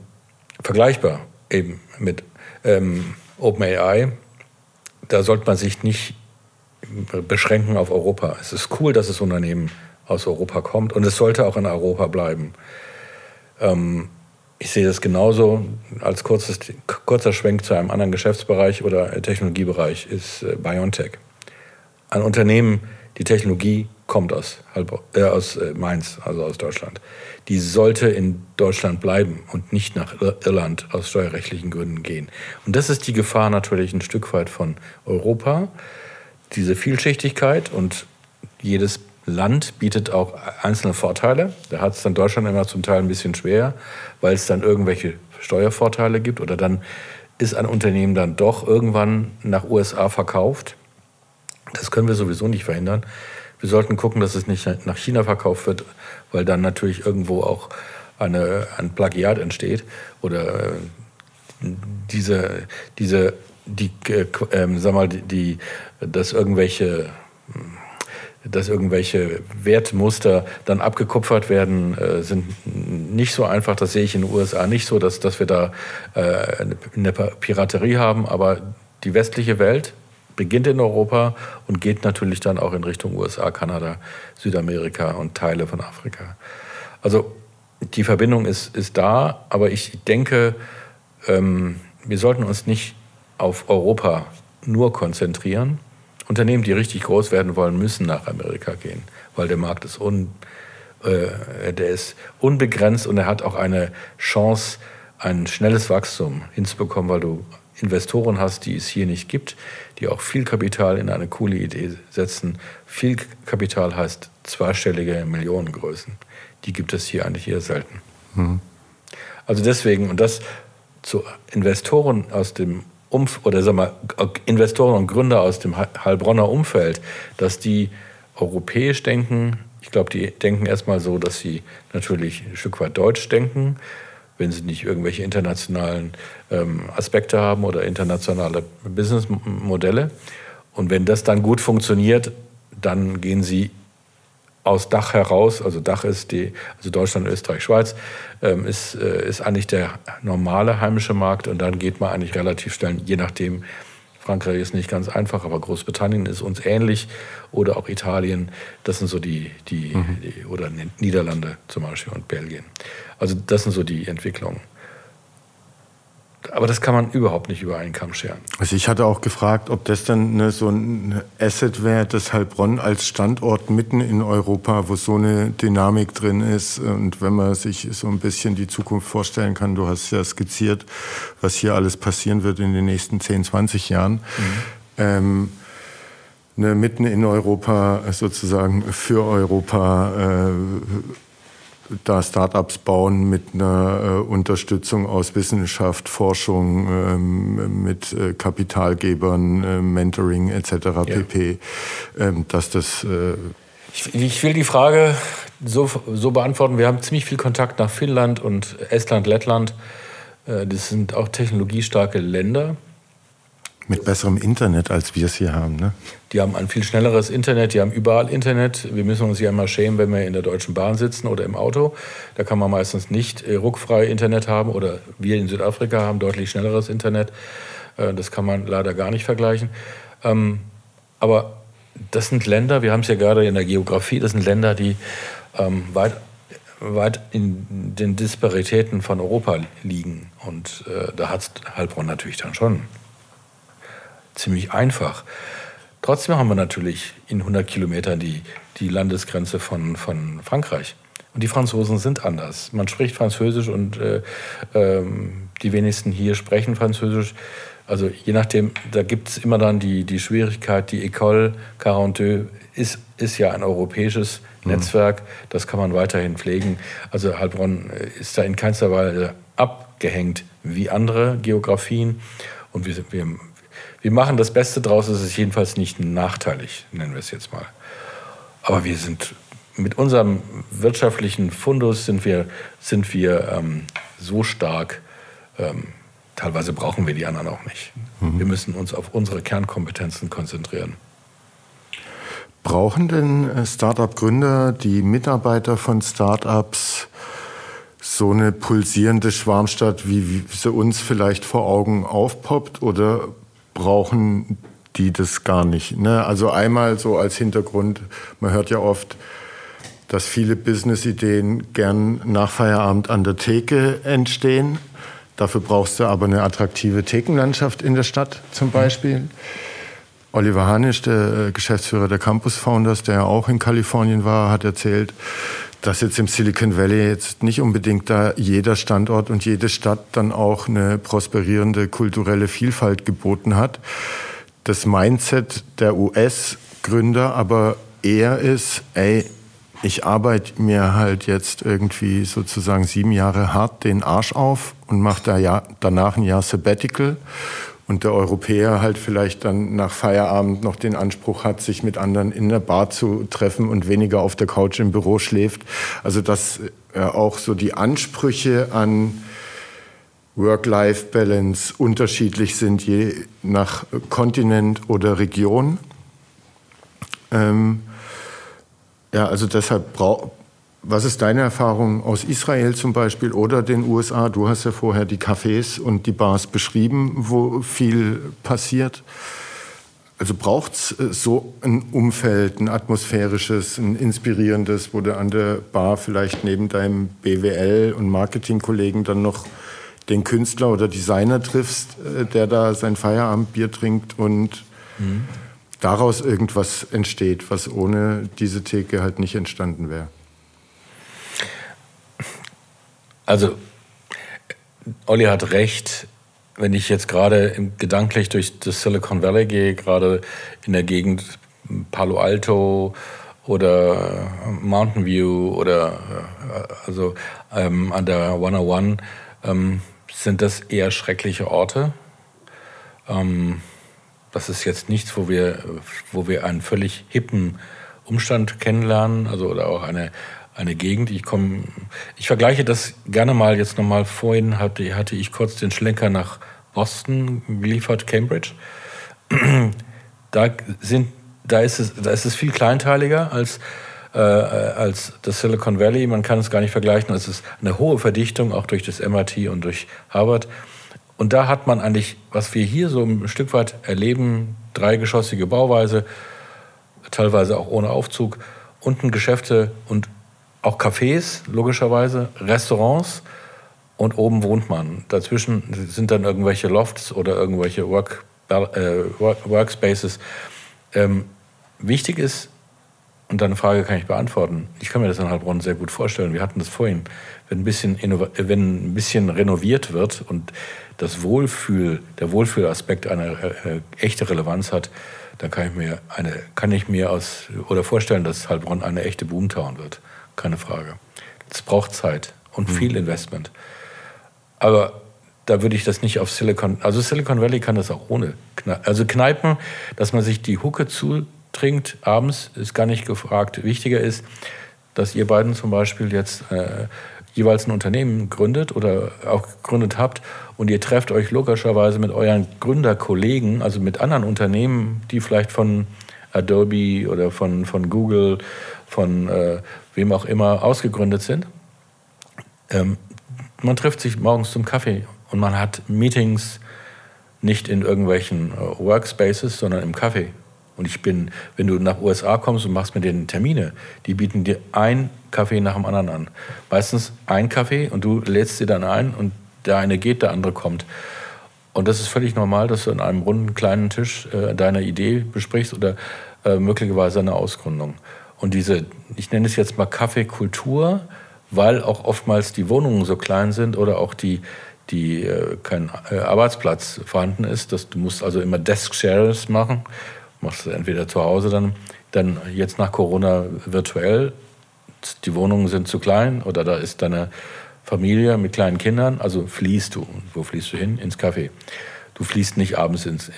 Speaker 2: vergleichbar eben mit ähm, OpenAI da sollte man sich nicht beschränken auf Europa. Es ist cool, dass das Unternehmen aus Europa kommt und es sollte auch in Europa bleiben. Ähm, ich sehe das genauso. Als kurzes, kurzer Schwenk zu einem anderen Geschäftsbereich oder Technologiebereich ist äh, BioNTech. Ein Unternehmen, die Technologie kommt aus, äh, aus äh, Mainz, also aus Deutschland. Die sollte in Deutschland bleiben und nicht nach Irland aus steuerrechtlichen Gründen gehen. Und das ist die Gefahr natürlich ein Stück weit von Europa. Diese Vielschichtigkeit und jedes Land bietet auch einzelne Vorteile. Da hat es dann Deutschland immer zum Teil ein bisschen schwer, weil es dann irgendwelche Steuervorteile gibt oder dann ist ein Unternehmen dann doch irgendwann nach USA verkauft. Das können wir sowieso nicht verhindern. Wir sollten gucken, dass es nicht nach China verkauft wird, weil dann natürlich irgendwo auch eine, ein Plagiat entsteht oder äh, diese, diese die, äh, äh, sag mal, die, dass irgendwelche dass irgendwelche Wertmuster dann abgekupfert werden, äh, sind nicht so einfach. Das sehe ich in den USA nicht so, dass, dass wir da äh, eine Piraterie haben. Aber die westliche Welt beginnt in Europa und geht natürlich dann auch in Richtung USA, Kanada, Südamerika und Teile von Afrika. Also die Verbindung ist, ist da, aber ich denke, ähm, wir sollten uns nicht auf Europa nur konzentrieren. Unternehmen, die richtig groß werden wollen, müssen nach Amerika gehen, weil der Markt ist, un, äh, der ist unbegrenzt und er hat auch eine Chance, ein schnelles Wachstum hinzubekommen, weil du Investoren hast, die es hier nicht gibt, die auch viel Kapital in eine coole Idee setzen. Viel Kapital heißt zweistellige Millionengrößen. Die gibt es hier eigentlich eher selten. Mhm. Also deswegen, und das zu Investoren aus dem Umf oder sag mal, Investoren und Gründer aus dem Heilbronner Umfeld, dass die europäisch denken. Ich glaube, die denken erstmal so, dass sie natürlich ein Stück weit deutsch denken, wenn sie nicht irgendwelche internationalen ähm, Aspekte haben oder internationale Businessmodelle. Und wenn das dann gut funktioniert, dann gehen sie aus Dach heraus, also Dach ist die, also Deutschland, Österreich, Schweiz, ähm, ist, äh, ist eigentlich der normale heimische Markt und dann geht man eigentlich relativ schnell, je nachdem, Frankreich ist nicht ganz einfach, aber Großbritannien ist uns ähnlich oder auch Italien, das sind so die, die, mhm. die oder Niederlande zum Beispiel und Belgien. Also das sind so die Entwicklungen aber das kann man überhaupt nicht über einen Kamm scheren.
Speaker 1: Also ich hatte auch gefragt, ob das dann eine, so ein Asset wäre, das Heilbronn als Standort mitten in Europa, wo so eine Dynamik drin ist. Und wenn man sich so ein bisschen die Zukunft vorstellen kann, du hast ja skizziert, was hier alles passieren wird in den nächsten 10, 20 Jahren. Mhm. Ähm, ne, mitten in Europa sozusagen für Europa äh, da Startups bauen mit einer äh, Unterstützung aus Wissenschaft, Forschung, ähm, mit äh, Kapitalgebern, äh, Mentoring etc. Ja. pp. Ähm, dass das
Speaker 2: ich, ich, will die Frage so, so beantworten. Wir haben ziemlich viel Kontakt nach Finnland und Estland, Lettland. Das sind auch technologiestarke Länder.
Speaker 1: Mit besserem Internet, als wir es hier haben, ne?
Speaker 2: Die haben ein viel schnelleres Internet, die haben überall Internet. Wir müssen uns ja immer schämen, wenn wir in der Deutschen Bahn sitzen oder im Auto. Da kann man meistens nicht äh, ruckfrei Internet haben oder wir in Südafrika haben deutlich schnelleres Internet. Äh, das kann man leider gar nicht vergleichen. Ähm, aber das sind Länder, wir haben es ja gerade in der Geografie, das sind Länder, die ähm, weit, weit in den Disparitäten von Europa liegen. Und äh, da hat Heilbronn natürlich dann schon ziemlich einfach. Trotzdem haben wir natürlich in 100 Kilometern die, die Landesgrenze von, von Frankreich. Und die Franzosen sind anders. Man spricht Französisch und äh, ähm, die wenigsten hier sprechen Französisch. Also je nachdem, da gibt es immer dann die, die Schwierigkeit, die École 42 ist, ist ja ein europäisches mhm. Netzwerk, das kann man weiterhin pflegen. Also Heilbronn ist da in keinster Weise abgehängt wie andere Geografien. Und wir, wir wir machen das Beste draus, es ist jedenfalls nicht nachteilig, nennen wir es jetzt mal. Aber wir sind mit unserem wirtschaftlichen Fundus sind wir, sind wir ähm, so stark, ähm, teilweise brauchen wir die anderen auch nicht. Mhm. Wir müssen uns auf unsere Kernkompetenzen konzentrieren.
Speaker 1: Brauchen denn äh, Start-up-Gründer, die Mitarbeiter von Start-ups, so eine pulsierende Schwarmstadt, wie, wie sie uns vielleicht vor Augen aufpoppt? Oder brauchen die das gar nicht. Ne? Also einmal so als Hintergrund, man hört ja oft, dass viele Business-Ideen gern nach Feierabend an der Theke entstehen. Dafür brauchst du aber eine attraktive Thekenlandschaft in der Stadt zum mhm. Beispiel. Oliver Hanisch, der äh, Geschäftsführer der Campus Founders, der ja auch in Kalifornien war, hat erzählt, dass jetzt im Silicon Valley jetzt nicht unbedingt da jeder Standort und jede Stadt dann auch eine prosperierende kulturelle Vielfalt geboten hat. Das Mindset der US-Gründer aber eher ist, ey, ich arbeite mir halt jetzt irgendwie sozusagen sieben Jahre hart den Arsch auf und mache da ja, danach ein Jahr Sabbatical und der Europäer halt vielleicht dann nach Feierabend noch den Anspruch hat, sich mit anderen in der Bar zu treffen und weniger auf der Couch im Büro schläft. Also dass auch so die Ansprüche an Work-Life-Balance unterschiedlich sind, je nach Kontinent oder Region. Ähm, ja, also deshalb braucht was ist deine Erfahrung aus Israel zum Beispiel oder den USA? Du hast ja vorher die Cafés und die Bars beschrieben, wo viel passiert. Also braucht es äh, so ein Umfeld, ein atmosphärisches, ein inspirierendes, wo du an der Bar vielleicht neben deinem BWL- und Marketingkollegen dann noch den Künstler oder Designer triffst, äh, der da sein Feierabendbier trinkt und mhm. daraus irgendwas entsteht, was ohne diese Theke halt nicht entstanden wäre.
Speaker 2: Also, Olli hat recht. Wenn ich jetzt gerade gedanklich durch das Silicon Valley gehe, gerade in der Gegend Palo Alto oder Mountain View oder äh, also ähm, an der 101, ähm, sind das eher schreckliche Orte. Ähm, das ist jetzt nichts, wo wir, wo wir einen völlig hippen Umstand kennenlernen, also oder auch eine, eine Gegend. Ich komme, ich vergleiche das gerne mal jetzt nochmal. Vorhin hatte, hatte ich kurz den Schlenker nach Boston geliefert, Cambridge. Da sind, da ist es, da ist es viel kleinteiliger als äh, als das Silicon Valley. Man kann es gar nicht vergleichen. Es ist eine hohe Verdichtung, auch durch das MIT und durch Harvard. Und da hat man eigentlich, was wir hier so ein Stück weit erleben, dreigeschossige Bauweise, teilweise auch ohne Aufzug, unten Geschäfte und auch Cafés, logischerweise, Restaurants und oben wohnt man. Dazwischen sind dann irgendwelche Lofts oder irgendwelche Work, äh, Workspaces. Ähm, wichtig ist, und deine Frage kann ich beantworten. Ich kann mir das in Heilbronn sehr gut vorstellen. Wir hatten das vorhin. Wenn ein bisschen, wenn ein bisschen renoviert wird und das Wohlfühl, der Wohlfühlaspekt eine äh, echte Relevanz hat, dann kann ich mir eine, kann ich mir aus oder vorstellen, dass Heilbronn eine echte Boomtown wird. Keine Frage. Es braucht Zeit und mhm. viel Investment. Aber da würde ich das nicht auf Silicon, also Silicon Valley kann das auch ohne. Also Kneipen, dass man sich die Hucke zu trinkt abends, ist gar nicht gefragt. Wichtiger ist, dass ihr beiden zum Beispiel jetzt äh, jeweils ein Unternehmen gründet oder auch gegründet habt und ihr trefft euch logischerweise mit euren Gründerkollegen, also mit anderen Unternehmen, die vielleicht von Adobe oder von, von Google, von äh, wem auch immer ausgegründet sind. Ähm, man trifft sich morgens zum Kaffee und man hat Meetings nicht in irgendwelchen äh, Workspaces, sondern im Kaffee. Und ich bin, wenn du nach USA kommst und machst mit denen Termine, die bieten dir ein Kaffee nach dem anderen an. Meistens ein Kaffee und du lädst sie dann ein und der eine geht, der andere kommt. Und das ist völlig normal, dass du an einem runden kleinen Tisch äh, deine Idee besprichst oder äh, möglicherweise eine Ausgründung. Und diese, ich nenne es jetzt mal Kaffeekultur, weil auch oftmals die Wohnungen so klein sind oder auch die, die äh, kein äh, Arbeitsplatz vorhanden ist. Dass du musst also immer Desk Shares machen machst du entweder zu Hause dann, dann jetzt nach Corona virtuell. Die Wohnungen sind zu klein oder da ist deine Familie mit kleinen Kindern, also fließt du. Wo fließt du hin? Ins Café. Du fließt nicht abends ins.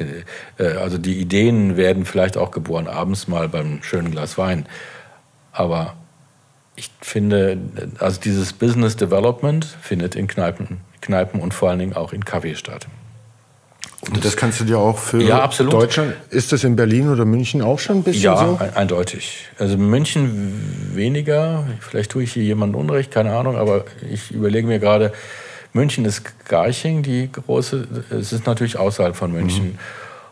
Speaker 2: Äh, also die Ideen werden vielleicht auch geboren, abends mal beim schönen Glas Wein. Aber ich finde, also dieses Business Development findet in Kneipen, Kneipen und vor allen Dingen auch in Cafés statt.
Speaker 1: Und das kannst du dir auch für
Speaker 2: ja, absolut.
Speaker 1: Deutschland. Ist das in Berlin oder München auch schon ein bisschen
Speaker 2: ja,
Speaker 1: so?
Speaker 2: Ja, eindeutig. Also München weniger. Vielleicht tue ich hier jemandem Unrecht, keine Ahnung. Aber ich überlege mir gerade, München ist Garching, die große. Es ist natürlich außerhalb von München. Mhm.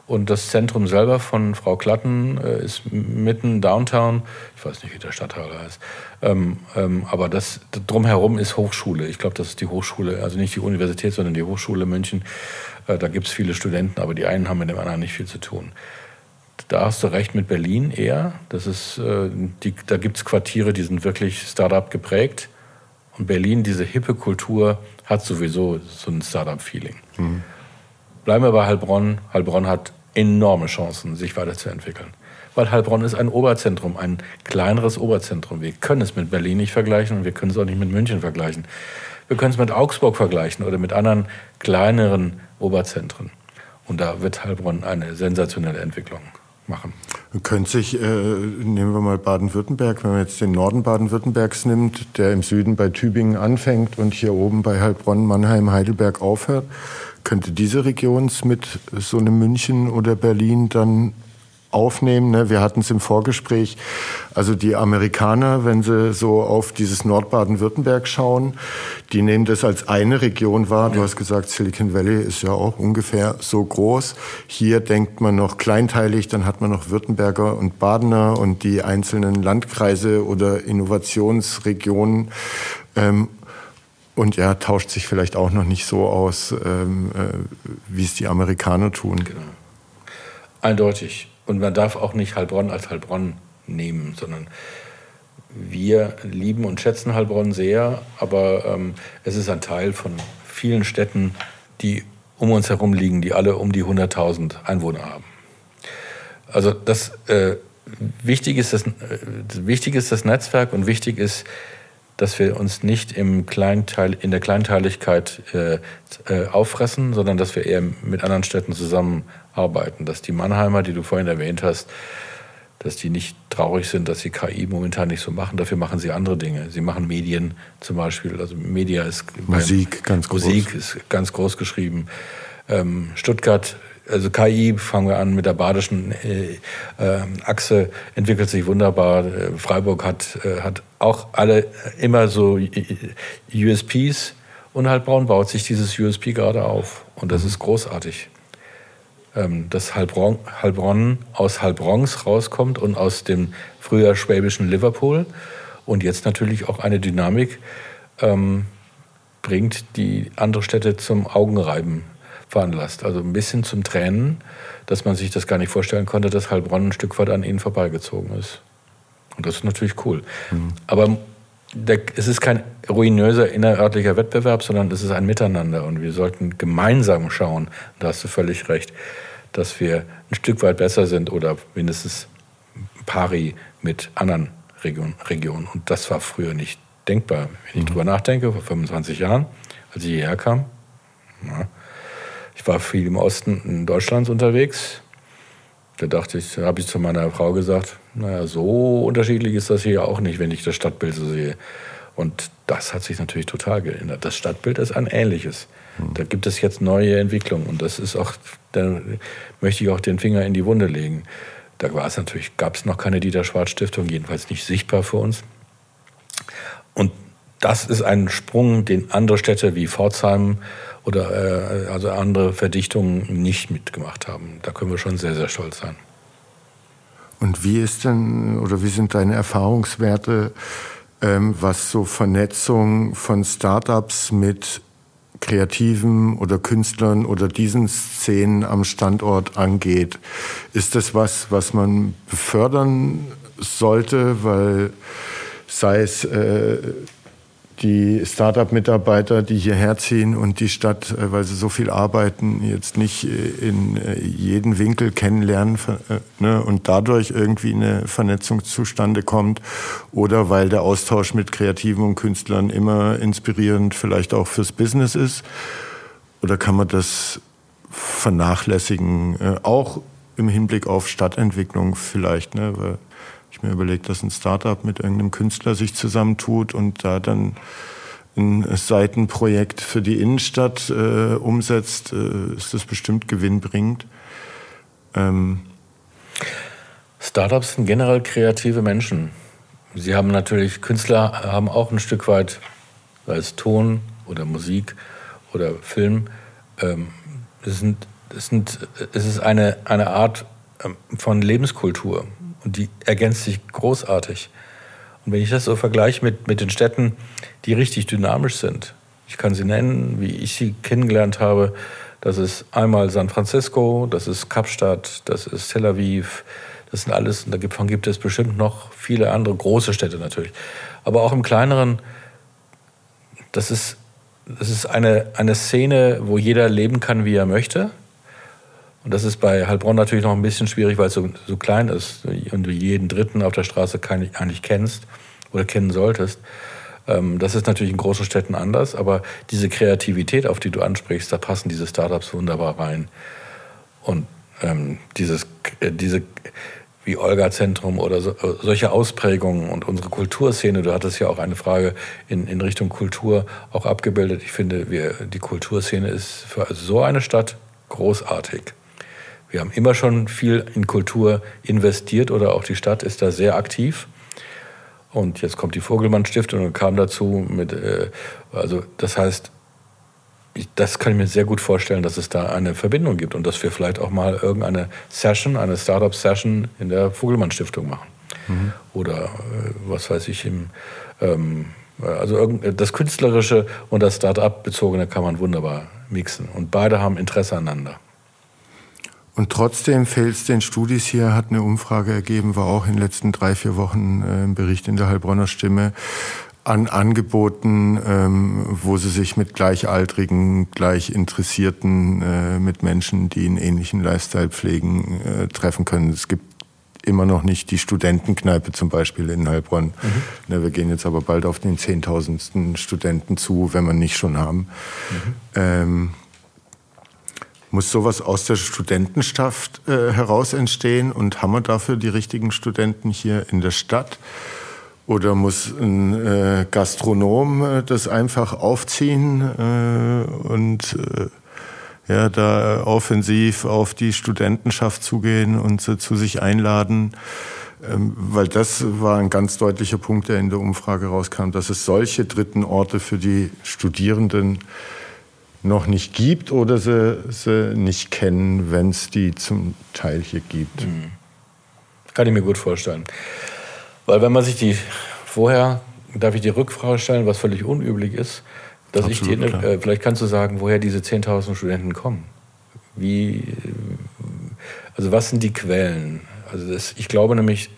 Speaker 2: Und das Zentrum selber von Frau Klatten äh, ist mitten downtown. Ich weiß nicht, wie der Stadtteil heißt. Ähm, ähm, aber das drumherum ist Hochschule. Ich glaube, das ist die Hochschule, also nicht die Universität, sondern die Hochschule München. Äh, da gibt es viele Studenten, aber die einen haben mit dem anderen nicht viel zu tun. Da hast du recht mit Berlin eher. Das ist, äh, die, da gibt es Quartiere, die sind wirklich Startup geprägt. Und Berlin, diese hippe Kultur, hat sowieso so ein Startup-Feeling. Mhm. Bleiben wir bei Heilbronn. Heilbronn hat enorme Chancen, sich weiterzuentwickeln. Weil Heilbronn ist ein Oberzentrum, ein kleineres Oberzentrum. Wir können es mit Berlin nicht vergleichen und wir können es auch nicht mit München vergleichen. Wir können es mit Augsburg vergleichen oder mit anderen kleineren Oberzentren. Und da wird Heilbronn eine sensationelle Entwicklung machen.
Speaker 1: Könnte sich, äh, nehmen wir mal Baden-Württemberg, wenn man jetzt den Norden Baden-Württembergs nimmt, der im Süden bei Tübingen anfängt und hier oben bei Heilbronn, Mannheim, Heidelberg aufhört, könnte diese Region mit so einem München oder Berlin dann aufnehmen. Ne? Wir hatten es im Vorgespräch. Also die Amerikaner, wenn sie so auf dieses Nordbaden-Württemberg schauen, die nehmen das als eine Region wahr. Du hast gesagt, Silicon Valley ist ja auch ungefähr so groß. Hier denkt man noch kleinteilig, dann hat man noch Württemberger und Badener und die einzelnen Landkreise oder Innovationsregionen. Ähm, und ja, tauscht sich vielleicht auch noch nicht so aus, ähm, äh, wie es die Amerikaner tun. Genau.
Speaker 2: Eindeutig. Und man darf auch nicht Heilbronn als Heilbronn nehmen, sondern wir lieben und schätzen Heilbronn sehr, aber ähm, es ist ein Teil von vielen Städten, die um uns herum liegen, die alle um die 100.000 Einwohner haben. Also das äh, wichtig, ist das, äh, wichtig ist das Netzwerk und wichtig ist dass wir uns nicht im Kleinteil, in der Kleinteiligkeit äh, äh, auffressen, sondern dass wir eher mit anderen Städten zusammenarbeiten. Dass die Mannheimer, die du vorhin erwähnt hast, dass die nicht traurig sind, dass sie KI momentan nicht so machen. Dafür machen sie andere Dinge. Sie machen Medien zum Beispiel. Also Media ist
Speaker 1: Musik ganz
Speaker 2: groß. Musik ist ganz groß geschrieben. Ähm, Stuttgart, also KI, fangen wir an mit der badischen äh, äh, Achse, entwickelt sich wunderbar. Äh, Freiburg hat, hat auch alle immer so USPs und Heilbronn baut sich dieses USP gerade auf. Und das mhm. ist großartig ähm, dass Heilbronn, Heilbronn aus Heilbronns rauskommt und aus dem früher schwäbischen Liverpool und jetzt natürlich auch eine Dynamik ähm, bringt, die andere Städte zum Augenreiben veranlasst. Also ein bisschen zum Tränen, dass man sich das gar nicht vorstellen konnte, dass Heilbronn ein Stück weit an ihnen vorbeigezogen ist. Und das ist natürlich cool. Mhm. Aber es ist kein ruinöser innerörtlicher Wettbewerb, sondern es ist ein Miteinander. Und wir sollten gemeinsam schauen, da hast du völlig recht, dass wir ein Stück weit besser sind oder mindestens pari mit anderen Region, Regionen. Und das war früher nicht denkbar. Wenn ich mhm. drüber nachdenke, vor 25 Jahren, als ich hierher kam, na, ich war viel im Osten in Deutschlands unterwegs. Da dachte ich, da habe ich zu meiner Frau gesagt, naja, so unterschiedlich ist das hier auch nicht, wenn ich das Stadtbild so sehe. Und das hat sich natürlich total geändert. Das Stadtbild ist ein ähnliches. Mhm. Da gibt es jetzt neue Entwicklungen und das ist auch, da möchte ich auch den Finger in die Wunde legen. Da war es natürlich, gab es noch keine Dieter Schwarz Stiftung, jedenfalls nicht sichtbar für uns. Und das ist ein Sprung, den andere Städte wie Pforzheim oder äh, also andere Verdichtungen nicht mitgemacht haben. Da können wir schon sehr, sehr stolz sein.
Speaker 1: Und wie ist denn oder wie sind deine Erfahrungswerte, ähm, was so Vernetzung von Startups mit Kreativen oder Künstlern oder diesen Szenen am Standort angeht? Ist das was, was man befördern sollte, weil sei es äh, die Start-up-Mitarbeiter, die hierher ziehen und die Stadt, äh, weil sie so viel arbeiten, jetzt nicht äh, in äh, jeden Winkel kennenlernen ne, und dadurch irgendwie eine Vernetzung zustande kommt oder weil der Austausch mit Kreativen und Künstlern immer inspirierend vielleicht auch fürs Business ist? Oder kann man das vernachlässigen, auch im Hinblick auf Stadtentwicklung vielleicht, ne? Ich mir überlegt, dass ein Startup mit irgendeinem Künstler sich zusammentut und da dann ein Seitenprojekt für die Innenstadt äh, umsetzt, äh, ist das bestimmt gewinnbringend. Ähm
Speaker 2: Startups sind generell kreative Menschen. Sie haben natürlich, Künstler haben auch ein Stück weit, sei es Ton oder Musik oder Film, ähm, es, sind, es, sind, es ist eine, eine Art ähm, von Lebenskultur. Und die ergänzt sich großartig. Und wenn ich das so vergleiche mit, mit den Städten, die richtig dynamisch sind, ich kann sie nennen, wie ich sie kennengelernt habe, das ist einmal San Francisco, das ist Kapstadt, das ist Tel Aviv, das sind alles, und davon gibt es bestimmt noch viele andere große Städte natürlich. Aber auch im kleineren, das ist, das ist eine, eine Szene, wo jeder leben kann, wie er möchte. Und das ist bei Heilbronn natürlich noch ein bisschen schwierig, weil es so, so klein ist und du jeden Dritten auf der Straße eigentlich kennst oder kennen solltest. Ähm, das ist natürlich in großen Städten anders, aber diese Kreativität, auf die du ansprichst, da passen diese Startups wunderbar rein. Und ähm, dieses, äh, diese wie Olga-Zentrum oder so, äh, solche Ausprägungen und unsere Kulturszene, du hattest ja auch eine Frage in, in Richtung Kultur auch abgebildet. Ich finde, wir, die Kulturszene ist für so eine Stadt großartig. Wir haben immer schon viel in Kultur investiert oder auch die Stadt ist da sehr aktiv. Und jetzt kommt die Vogelmann Stiftung und kam dazu mit, äh, also das heißt, ich, das kann ich mir sehr gut vorstellen, dass es da eine Verbindung gibt und dass wir vielleicht auch mal irgendeine Session, eine Startup-Session in der Vogelmann Stiftung machen. Mhm. Oder äh, was weiß ich, im, ähm, also das Künstlerische und das Startup-bezogene kann man wunderbar mixen. Und beide haben Interesse aneinander.
Speaker 1: Und trotzdem fehlt es den Studis hier, hat eine Umfrage ergeben, war auch in den letzten drei, vier Wochen äh, ein Bericht in der Heilbronner Stimme, an Angeboten, ähm, wo sie sich mit Gleichaltrigen, Gleichinteressierten, äh, mit Menschen, die einen ähnlichen Lifestyle pflegen, äh, treffen können. Es gibt immer noch nicht die Studentenkneipe zum Beispiel in Heilbronn. Mhm. Na, wir gehen jetzt aber bald auf den zehntausendsten Studenten zu, wenn wir nicht schon haben. Mhm. Ähm, muss sowas aus der Studentenschaft äh, heraus entstehen und haben wir dafür die richtigen Studenten hier in der Stadt? Oder muss ein äh, Gastronom äh, das einfach aufziehen äh, und äh, ja, da offensiv auf die Studentenschaft zugehen und sie zu sich einladen? Ähm, weil das war ein ganz deutlicher Punkt, der in der Umfrage rauskam, dass es solche dritten Orte für die Studierenden noch nicht gibt oder sie, sie nicht kennen, wenn es die zum Teil hier gibt. Mhm.
Speaker 2: Kann ich mir gut vorstellen. Weil wenn man sich die vorher, darf ich die Rückfrage stellen, was völlig unüblich ist, dass Absolut, ich dir, äh, vielleicht kannst du sagen, woher diese 10.000 Studenten kommen. Wie, also was sind die Quellen? Also das, ich glaube nämlich,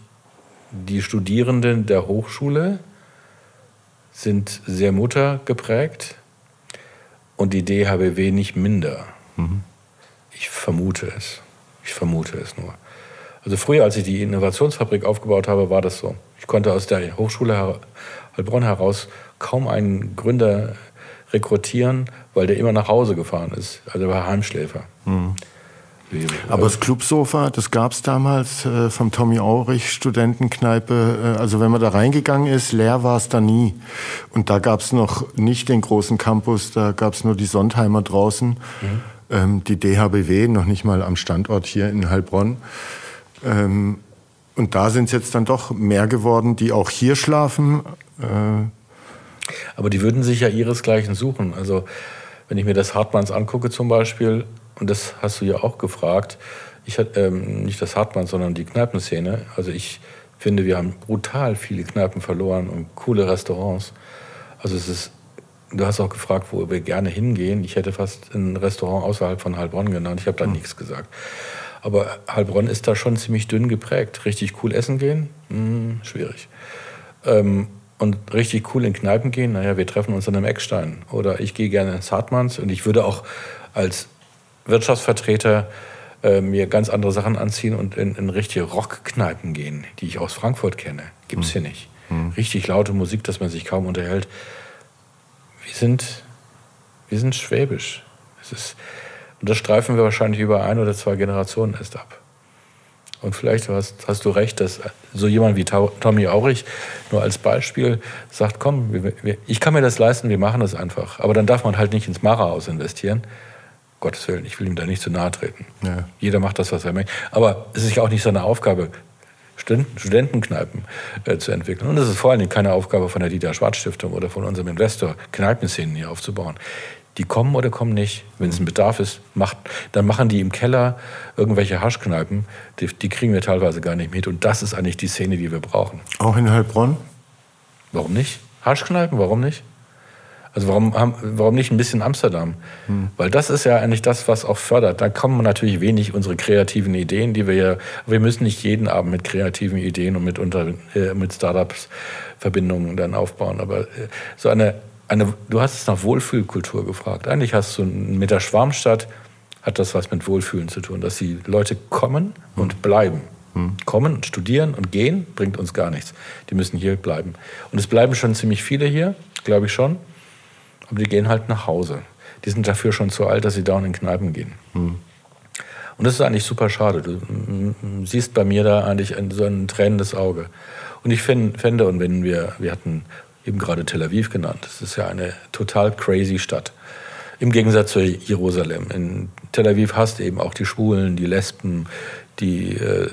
Speaker 2: die Studierenden der Hochschule sind sehr muttergeprägt und die DHBW nicht minder. Mhm. Ich vermute es. Ich vermute es nur. Also früher, als ich die Innovationsfabrik aufgebaut habe, war das so. Ich konnte aus der Hochschule Heilbronn heraus kaum einen Gründer rekrutieren, weil der immer nach Hause gefahren ist. Also er war Heimschläfer. Mhm.
Speaker 1: Aber das Clubsofa, das gab es damals äh, vom Tommy Aurich Studentenkneipe. Äh, also wenn man da reingegangen ist, leer war es da nie. Und da gab es noch nicht den großen Campus, da gab es nur die Sondheimer draußen, mhm. ähm, die DHBW, noch nicht mal am Standort hier in Heilbronn. Ähm, und da sind es jetzt dann doch mehr geworden, die auch hier schlafen. Äh,
Speaker 2: Aber die würden sich ja ihresgleichen suchen. Also wenn ich mir das Hartmanns angucke zum Beispiel, und das hast du ja auch gefragt, ich hatte ähm, nicht das Hartmann, sondern die Kneipenszene. Also ich finde, wir haben brutal viele Kneipen verloren und coole Restaurants. Also es ist, du hast auch gefragt, wo wir gerne hingehen. Ich hätte fast ein Restaurant außerhalb von Heilbronn genannt. Ich habe da hm. nichts gesagt. Aber Heilbronn ist da schon ziemlich dünn geprägt. Richtig cool essen gehen? Hm, schwierig. Ähm, und richtig cool in Kneipen gehen? Naja, wir treffen uns an einem Eckstein. Oder ich gehe gerne ins Hartmanns und ich würde auch als Wirtschaftsvertreter äh, mir ganz andere Sachen anziehen und in, in richtige Rockkneipen gehen, die ich aus Frankfurt kenne. Gibt es hm. hier nicht. Hm. Richtig laute Musik, dass man sich kaum unterhält. Wir sind, wir sind schwäbisch. Es ist, und das streifen wir wahrscheinlich über ein oder zwei Generationen erst ab. Und vielleicht hast, hast, du recht, dass so jemand wie Tommy Aurich nur als Beispiel sagt, komm, wir, wir, ich kann mir das leisten, wir machen das einfach. Aber dann darf man halt nicht ins Mara-Haus investieren, Gottes Willen, ich will ihm da nicht zu nahe treten. Ja. Jeder macht das, was er möchte. Aber es ist ja auch nicht seine Aufgabe, Studentenkneipen äh, zu entwickeln. Und es ist vor allen Dingen keine Aufgabe von der Dieter Schwarz Stiftung oder von unserem Investor, Kneipenszenen hier aufzubauen. Die kommen oder kommen nicht. Wenn es ein Bedarf ist, macht, dann machen die im Keller irgendwelche Haschkneipen. Die, die, kriegen wir teilweise gar nicht mit. Und das ist eigentlich die Szene, die wir brauchen.
Speaker 1: Auch in Heilbronn?
Speaker 2: Warum nicht? Haschkneipen, warum nicht? Also warum, warum nicht ein bisschen Amsterdam? Hm. Weil das ist ja eigentlich das, was auch fördert. Da kommen natürlich wenig unsere kreativen Ideen, die wir ja, wir müssen nicht jeden Abend mit kreativen Ideen und mit, unter, äh, mit Startups Verbindungen dann aufbauen. Aber äh, so eine, eine, du hast es nach Wohlfühlkultur gefragt. Eigentlich hast du mit der Schwarmstadt hat das was mit Wohlfühlen zu tun, dass die Leute kommen und hm. bleiben. Hm. Kommen, studieren und gehen bringt uns gar nichts. Die müssen hier bleiben. Und es bleiben schon ziemlich viele hier, glaube ich schon. Aber die gehen halt nach Hause. Die sind dafür schon zu alt, dass sie dauernd in Kneipen gehen. Mhm. Und das ist eigentlich super schade. Du siehst bei mir da eigentlich so ein tränendes Auge. Und ich fände, und wenn wir, wir hatten eben gerade Tel Aviv genannt, das ist ja eine total crazy Stadt. Im Gegensatz zu Jerusalem. In Tel Aviv hast du eben auch die Schwulen, die Lesben, die äh,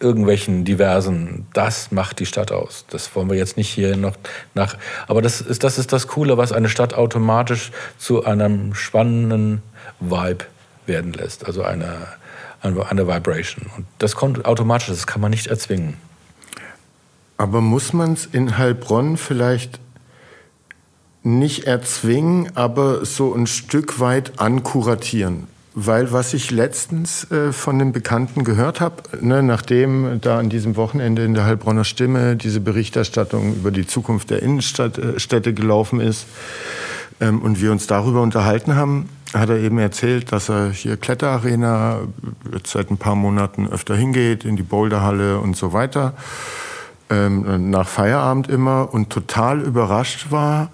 Speaker 2: irgendwelchen diversen, das macht die Stadt aus. Das wollen wir jetzt nicht hier noch nach. Aber das ist, das ist das Coole, was eine Stadt automatisch zu einem spannenden Vibe werden lässt. Also eine, eine Vibration. Und das kommt automatisch, das kann man nicht erzwingen.
Speaker 1: Aber muss man es in Heilbronn vielleicht nicht erzwingen, aber so ein Stück weit ankuratieren? Weil was ich letztens äh, von den Bekannten gehört habe, ne, nachdem da an diesem Wochenende in der Heilbronner Stimme diese Berichterstattung über die Zukunft der Innenstädte äh, gelaufen ist ähm, und wir uns darüber unterhalten haben, hat er eben erzählt, dass er hier Kletterarena jetzt seit ein paar Monaten öfter hingeht, in die Boulderhalle und so weiter, ähm, nach Feierabend immer und total überrascht war,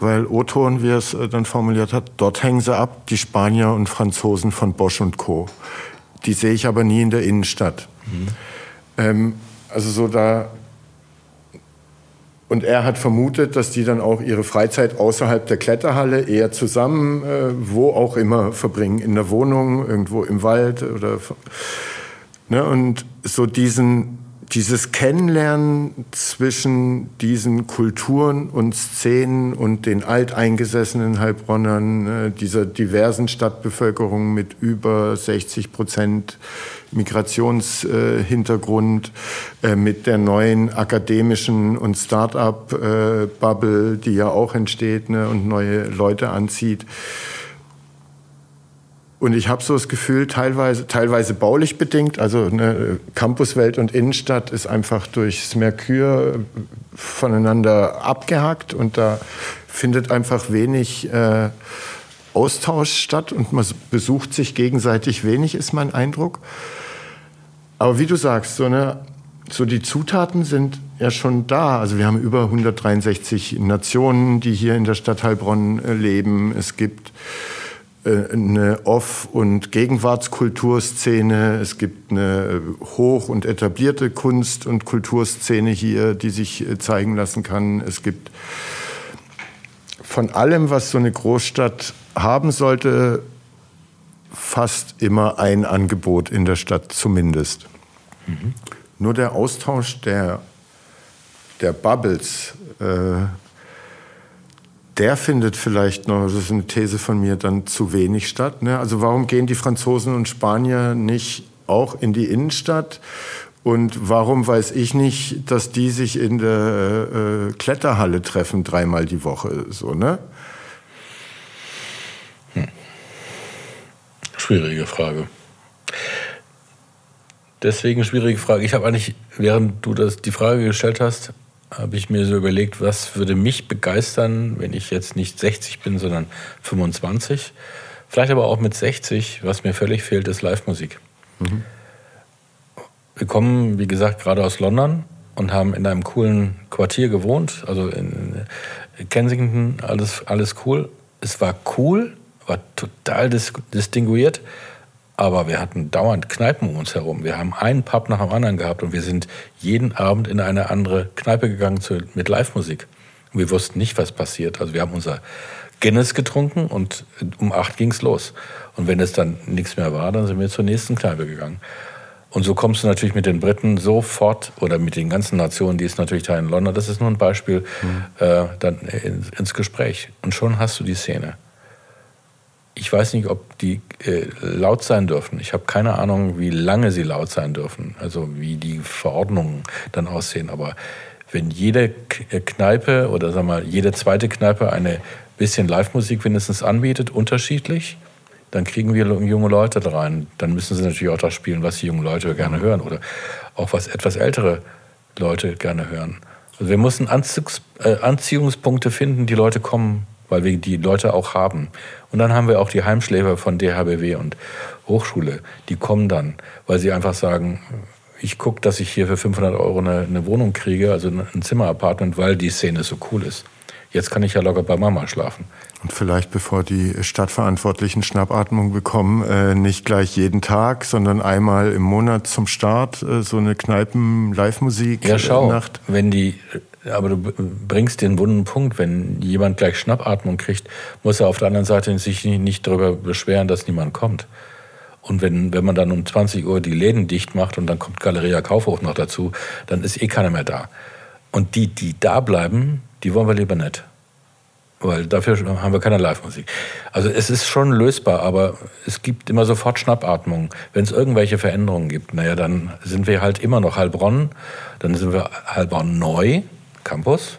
Speaker 1: weil Oton, wie er es äh, dann formuliert hat, dort hängen sie ab, die Spanier und Franzosen von Bosch und Co. Die sehe ich aber nie in der Innenstadt. Mhm. Ähm, also so da und er hat vermutet, dass die dann auch ihre Freizeit außerhalb der Kletterhalle eher zusammen, äh, wo auch immer, verbringen. In der Wohnung, irgendwo im Wald oder. Ne, und so diesen, dieses Kennenlernen zwischen diesen Kulturen und Szenen und den alteingesessenen Heilbronnern, äh, dieser diversen Stadtbevölkerung mit über 60 Prozent Migrationshintergrund, äh, mit der neuen akademischen und Start-up-Bubble, die ja auch entsteht ne, und neue Leute anzieht. Und ich habe so das Gefühl, teilweise, teilweise baulich bedingt, also ne, Campuswelt und Innenstadt ist einfach durchs Merkur voneinander abgehackt und da findet einfach wenig äh, Austausch statt und man besucht sich gegenseitig wenig, ist mein Eindruck. Aber wie du sagst, so, eine, so die Zutaten sind ja schon da. Also wir haben über 163 Nationen, die hier in der Stadt Heilbronn äh, leben. Es gibt äh, eine Off- und Gegenwartskulturszene. Es gibt eine äh, hoch- und etablierte Kunst- und Kulturszene hier, die sich zeigen lassen kann. Es gibt von allem, was so eine Großstadt haben sollte, fast immer ein Angebot in der Stadt zumindest. Mhm. Nur der Austausch der, der Bubbles, äh, der findet vielleicht noch, das ist eine These von mir, dann zu wenig statt. Ne? Also warum gehen die Franzosen und Spanier nicht auch in die Innenstadt? Und warum weiß ich nicht, dass die sich in der äh, Kletterhalle treffen dreimal die Woche? So, ne?
Speaker 2: Hm. Schwierige Frage. Deswegen schwierige Frage. Ich habe eigentlich, während du das, die Frage gestellt hast, habe ich mir so überlegt, was würde mich begeistern, wenn ich jetzt nicht 60 bin, sondern 25. Vielleicht aber auch mit 60. Was mir völlig fehlt, ist Live-Musik. Mhm. Wir kommen, wie gesagt, gerade aus London und haben in einem coolen Quartier gewohnt, also in Kensington, alles, alles cool. Es war cool, war total dis distinguiert aber wir hatten dauernd Kneipen um uns herum. Wir haben einen Pub nach dem anderen gehabt und wir sind jeden Abend in eine andere Kneipe gegangen zu, mit Live-Musik. Wir wussten nicht, was passiert. Also wir haben unser Guinness getrunken und um acht ging's los. Und wenn es dann nichts mehr war, dann sind wir zur nächsten Kneipe gegangen. Und so kommst du natürlich mit den Briten sofort oder mit den ganzen Nationen, die es natürlich da in London, das ist nur ein Beispiel, mhm. äh, dann ins, ins Gespräch. Und schon hast du die Szene. Ich weiß nicht, ob die äh, laut sein dürfen. Ich habe keine Ahnung, wie lange sie laut sein dürfen, also wie die Verordnungen dann aussehen. Aber wenn jede äh, Kneipe oder sag mal jede zweite Kneipe eine bisschen Live-Musik wenigstens anbietet, unterschiedlich, dann kriegen wir junge Leute da rein. Dann müssen sie natürlich auch das spielen, was die jungen Leute gerne hören oder auch was etwas ältere Leute gerne hören. Also wir müssen äh, Anziehungspunkte finden, die Leute kommen weil wir die Leute auch haben. Und dann haben wir auch die Heimschläfer von DHBW und Hochschule, die kommen dann, weil sie einfach sagen, ich gucke, dass ich hier für 500 Euro eine, eine Wohnung kriege, also ein Zimmerapartment, weil die Szene so cool ist. Jetzt kann ich ja locker bei Mama schlafen.
Speaker 1: Und vielleicht, bevor die Stadtverantwortlichen Schnappatmung bekommen, äh, nicht gleich jeden Tag, sondern einmal im Monat zum Start äh, so eine Kneipen-Live-Musik.
Speaker 2: Ja, schau, Nacht. wenn die aber du bringst den wunden Punkt, wenn jemand gleich Schnappatmung kriegt, muss er auf der anderen Seite sich nicht darüber beschweren, dass niemand kommt. Und wenn, wenn man dann um 20 Uhr die Läden dicht macht und dann kommt Galeria Kaufhof noch dazu, dann ist eh keiner mehr da. Und die, die da bleiben, die wollen wir lieber nicht. Weil dafür haben wir keine Live-Musik. Also es ist schon lösbar, aber es gibt immer sofort Schnappatmung. Wenn es irgendwelche Veränderungen gibt, naja, dann sind wir halt immer noch Heilbronn, dann sind wir Heilbronn neu, Campus.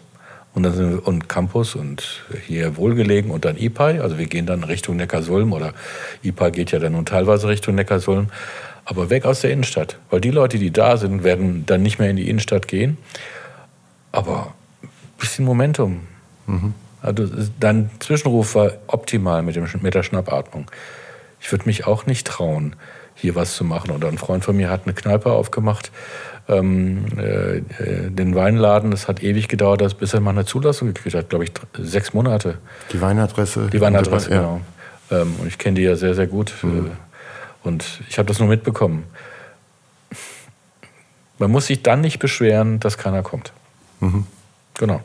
Speaker 2: Und dann sind wir, und Campus und hier wohlgelegen und dann IPAI. Also wir gehen dann Richtung Neckarsulm oder IPAI geht ja dann nun teilweise Richtung Neckarsulm. Aber weg aus der Innenstadt. Weil die Leute, die da sind, werden dann nicht mehr in die Innenstadt gehen. Aber ein bisschen Momentum. Mhm. Also dein Zwischenruf war optimal mit, dem, mit der Schnappatmung. Ich würde mich auch nicht trauen, hier was zu machen. Oder ein Freund von mir hat eine Kneipe aufgemacht, ähm, äh, den Weinladen. Das hat ewig gedauert, bis er mal eine Zulassung gekriegt hat. Glaube ich, sechs Monate.
Speaker 1: Die Weinadresse?
Speaker 2: Die Weinadresse, ja. genau. Ähm, und ich kenne die ja sehr, sehr gut. Mhm. Und ich habe das nur mitbekommen. Man muss sich dann nicht beschweren, dass keiner kommt. Mhm. Genau.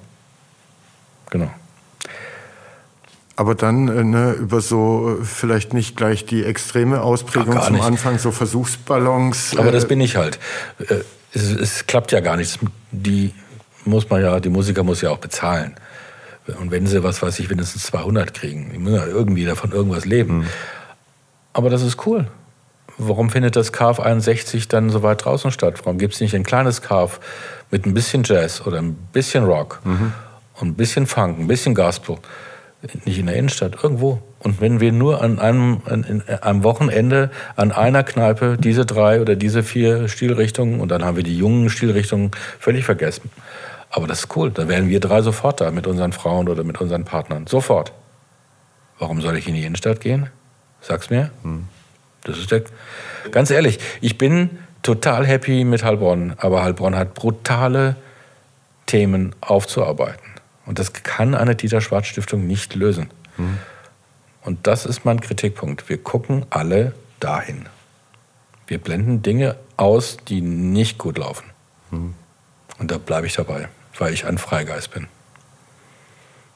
Speaker 2: Genau.
Speaker 1: Aber dann äh, ne, über so äh, vielleicht nicht gleich die extreme Ausprägung Ach, zum. Anfang, so Versuchsballons.
Speaker 2: Aber äh, das bin ich halt. Äh, es, es, klappt ja gar nichts. Die muss man ja, die Musiker muss ja auch bezahlen. Und wenn sie, was weiß ich, mindestens 200 kriegen, die müssen ja irgendwie davon irgendwas leben. Mhm. Aber das ist cool. Warum findet das KF 61 dann so weit draußen statt? Warum gibt es nicht ein kleines KF mit ein bisschen Jazz oder ein bisschen Rock mhm. und ein bisschen Funk, ein bisschen Gospel? Nicht in der Innenstadt, irgendwo. Und wenn wir nur an einem, an, am Wochenende an einer Kneipe diese drei oder diese vier Stilrichtungen und dann haben wir die jungen Stilrichtungen völlig vergessen. Aber das ist cool. Da wären wir drei sofort da mit unseren Frauen oder mit unseren Partnern. Sofort. Warum soll ich in die Innenstadt gehen? Sag's mir. Hm. Das ist der. Ganz ehrlich, ich bin total happy mit Heilbronn, aber Heilbronn hat brutale Themen aufzuarbeiten. Und das kann eine Dieter Schwarz Stiftung nicht lösen. Hm. Und das ist mein Kritikpunkt. Wir gucken alle dahin. Wir blenden Dinge aus, die nicht gut laufen. Hm. Und da bleibe ich dabei, weil ich ein Freigeist bin.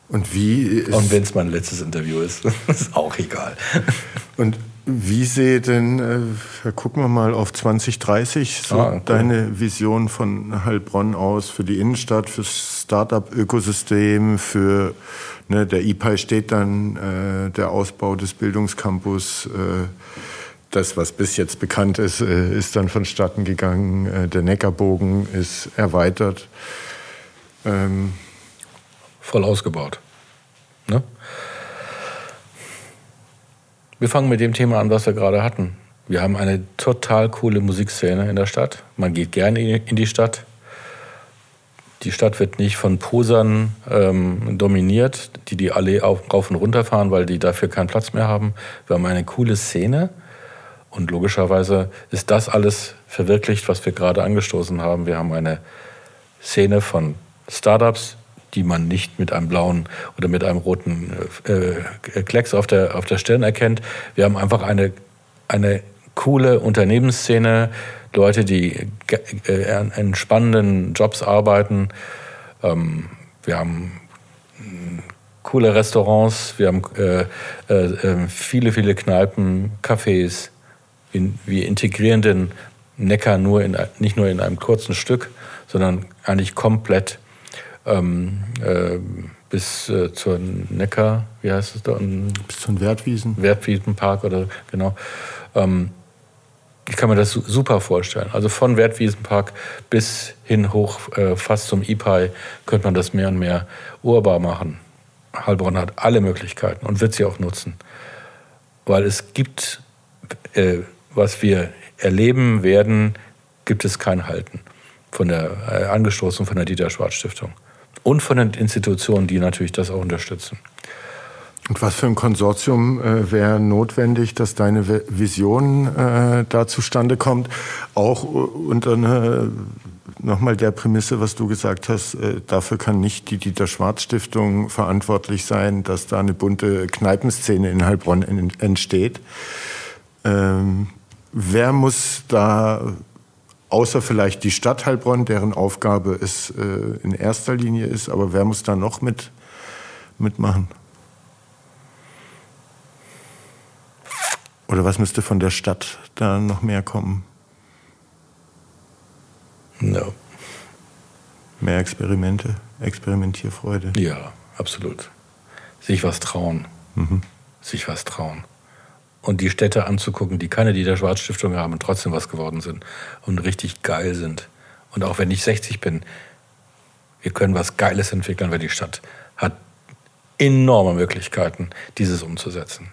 Speaker 1: Und wie
Speaker 2: Und wenn es mein letztes Interview ist, ist auch egal.
Speaker 1: Und wie sehe denn, äh, gucken wir mal auf 2030, so ah, okay. deine Vision von Heilbronn aus für die Innenstadt, fürs Start-up-Ökosystem, für ne, der IPI steht dann, äh, der Ausbau des Bildungscampus. Äh, das, was bis jetzt bekannt ist, äh, ist dann vonstatten gegangen. Äh, der Neckarbogen ist erweitert.
Speaker 2: Ähm Voll ausgebaut. Ne? Wir fangen mit dem Thema an, was wir gerade hatten. Wir haben eine total coole Musikszene in der Stadt. Man geht gerne in die Stadt. Die Stadt wird nicht von Posern ähm, dominiert, die die Allee auf, rauf und runter fahren, weil die dafür keinen Platz mehr haben. Wir haben eine coole Szene. Und logischerweise ist das alles verwirklicht, was wir gerade angestoßen haben. Wir haben eine Szene von Startups, die man nicht mit einem blauen oder mit einem roten äh, äh, Klecks auf der, auf der Stirn erkennt. Wir haben einfach eine, eine coole Unternehmensszene, Leute, die äh, in spannenden Jobs arbeiten. Ähm, wir haben hm, coole Restaurants, wir haben äh, äh, äh, viele, viele Kneipen, Cafés. Wir, wir integrieren den Neckar nur in, nicht nur in einem kurzen Stück, sondern eigentlich komplett ähm, äh, bis äh, zur Neckar, wie heißt es da?
Speaker 1: Bis zum Wertwiesen.
Speaker 2: Wertwiesenpark oder genau. Ähm, ich kann mir das super vorstellen. Also von Wertwiesenpark bis hin hoch äh, fast zum IPI könnte man das mehr und mehr urbar machen. Heilbronn hat alle Möglichkeiten und wird sie auch nutzen. Weil es gibt, äh, was wir erleben werden, gibt es kein Halten. Von der, äh, angestoßen von der Dieter Schwarz Stiftung und von den Institutionen, die natürlich das auch unterstützen.
Speaker 1: Und was für ein Konsortium äh, wäre notwendig, dass deine Vision äh, da zustande kommt? Auch unter eine, nochmal der Prämisse, was du gesagt hast, äh, dafür kann nicht die Dieter Schwarz Stiftung verantwortlich sein, dass da eine bunte Kneipenszene in Heilbronn entsteht. Ähm, wer muss da Außer vielleicht die Stadt Heilbronn, deren Aufgabe es äh, in erster Linie ist. Aber wer muss da noch mit, mitmachen? Oder was müsste von der Stadt da noch mehr kommen?
Speaker 2: No.
Speaker 1: Mehr Experimente, Experimentierfreude.
Speaker 2: Ja, absolut. Sich was trauen. Mhm. Sich was trauen und die Städte anzugucken, die keine Dieter-Schwarz-Stiftung haben und trotzdem was geworden sind und richtig geil sind. Und auch wenn ich 60 bin, wir können was Geiles entwickeln, weil die Stadt hat enorme Möglichkeiten, dieses umzusetzen.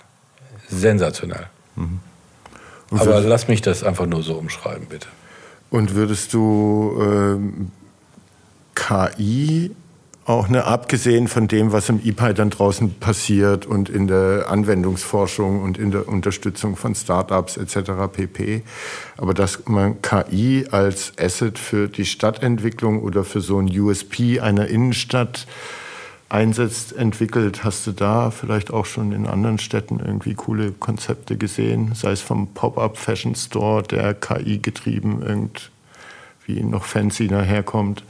Speaker 2: Sensationell. Mhm. Aber lass mich das einfach nur so umschreiben, bitte.
Speaker 1: Und würdest du ähm, KI auch, ne, abgesehen von dem, was im EPI dann draußen passiert und in der Anwendungsforschung und in der Unterstützung von Startups etc. pp. Aber dass man KI als Asset für die Stadtentwicklung oder für so ein USP einer Innenstadt einsetzt, entwickelt, hast du da vielleicht auch schon in anderen Städten irgendwie coole Konzepte gesehen? Sei es vom Pop-up Fashion Store, der KI getrieben irgendwie noch fancy daherkommt?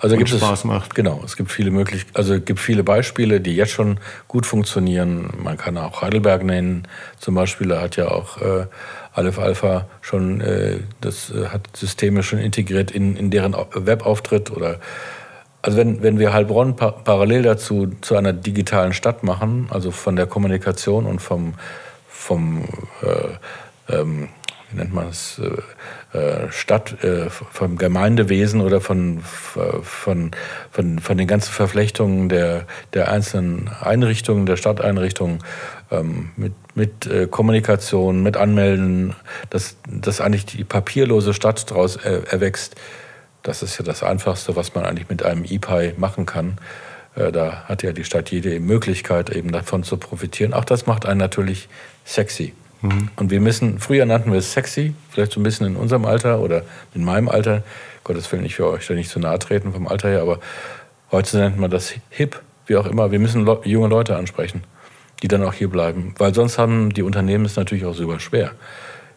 Speaker 2: Also gibt Spaß es, macht. Genau, es gibt viele möglich, also es gibt viele Beispiele, die jetzt schon gut funktionieren. Man kann auch Heidelberg nennen, zum Beispiel. Da hat ja auch äh, Aleph Alpha schon, äh, das äh, hat Systeme schon integriert in, in deren Webauftritt oder also wenn, wenn wir Heilbronn pa parallel dazu zu einer digitalen Stadt machen, also von der Kommunikation und vom, vom äh, ähm, wie nennt man es, äh, Stadt, äh, vom Gemeindewesen oder von, von, von, von den ganzen Verflechtungen der, der einzelnen Einrichtungen, der Stadteinrichtungen, ähm, mit, mit äh, Kommunikation, mit Anmelden, dass, dass eigentlich die papierlose Stadt daraus erwächst. Das ist ja das Einfachste, was man eigentlich mit einem E-Pi machen kann. Da hat ja die Stadt jede Möglichkeit, eben davon zu profitieren. Auch das macht einen natürlich sexy. Mhm. Und wir müssen, früher nannten wir es sexy, vielleicht so ein bisschen in unserem Alter oder in meinem Alter. Gottes Willen, ich will euch da nicht zu nahe treten vom Alter her, aber heute nennt man das hip, wie auch immer. Wir müssen Le junge Leute ansprechen, die dann auch hier bleiben. Weil sonst haben die Unternehmen es natürlich auch super schwer.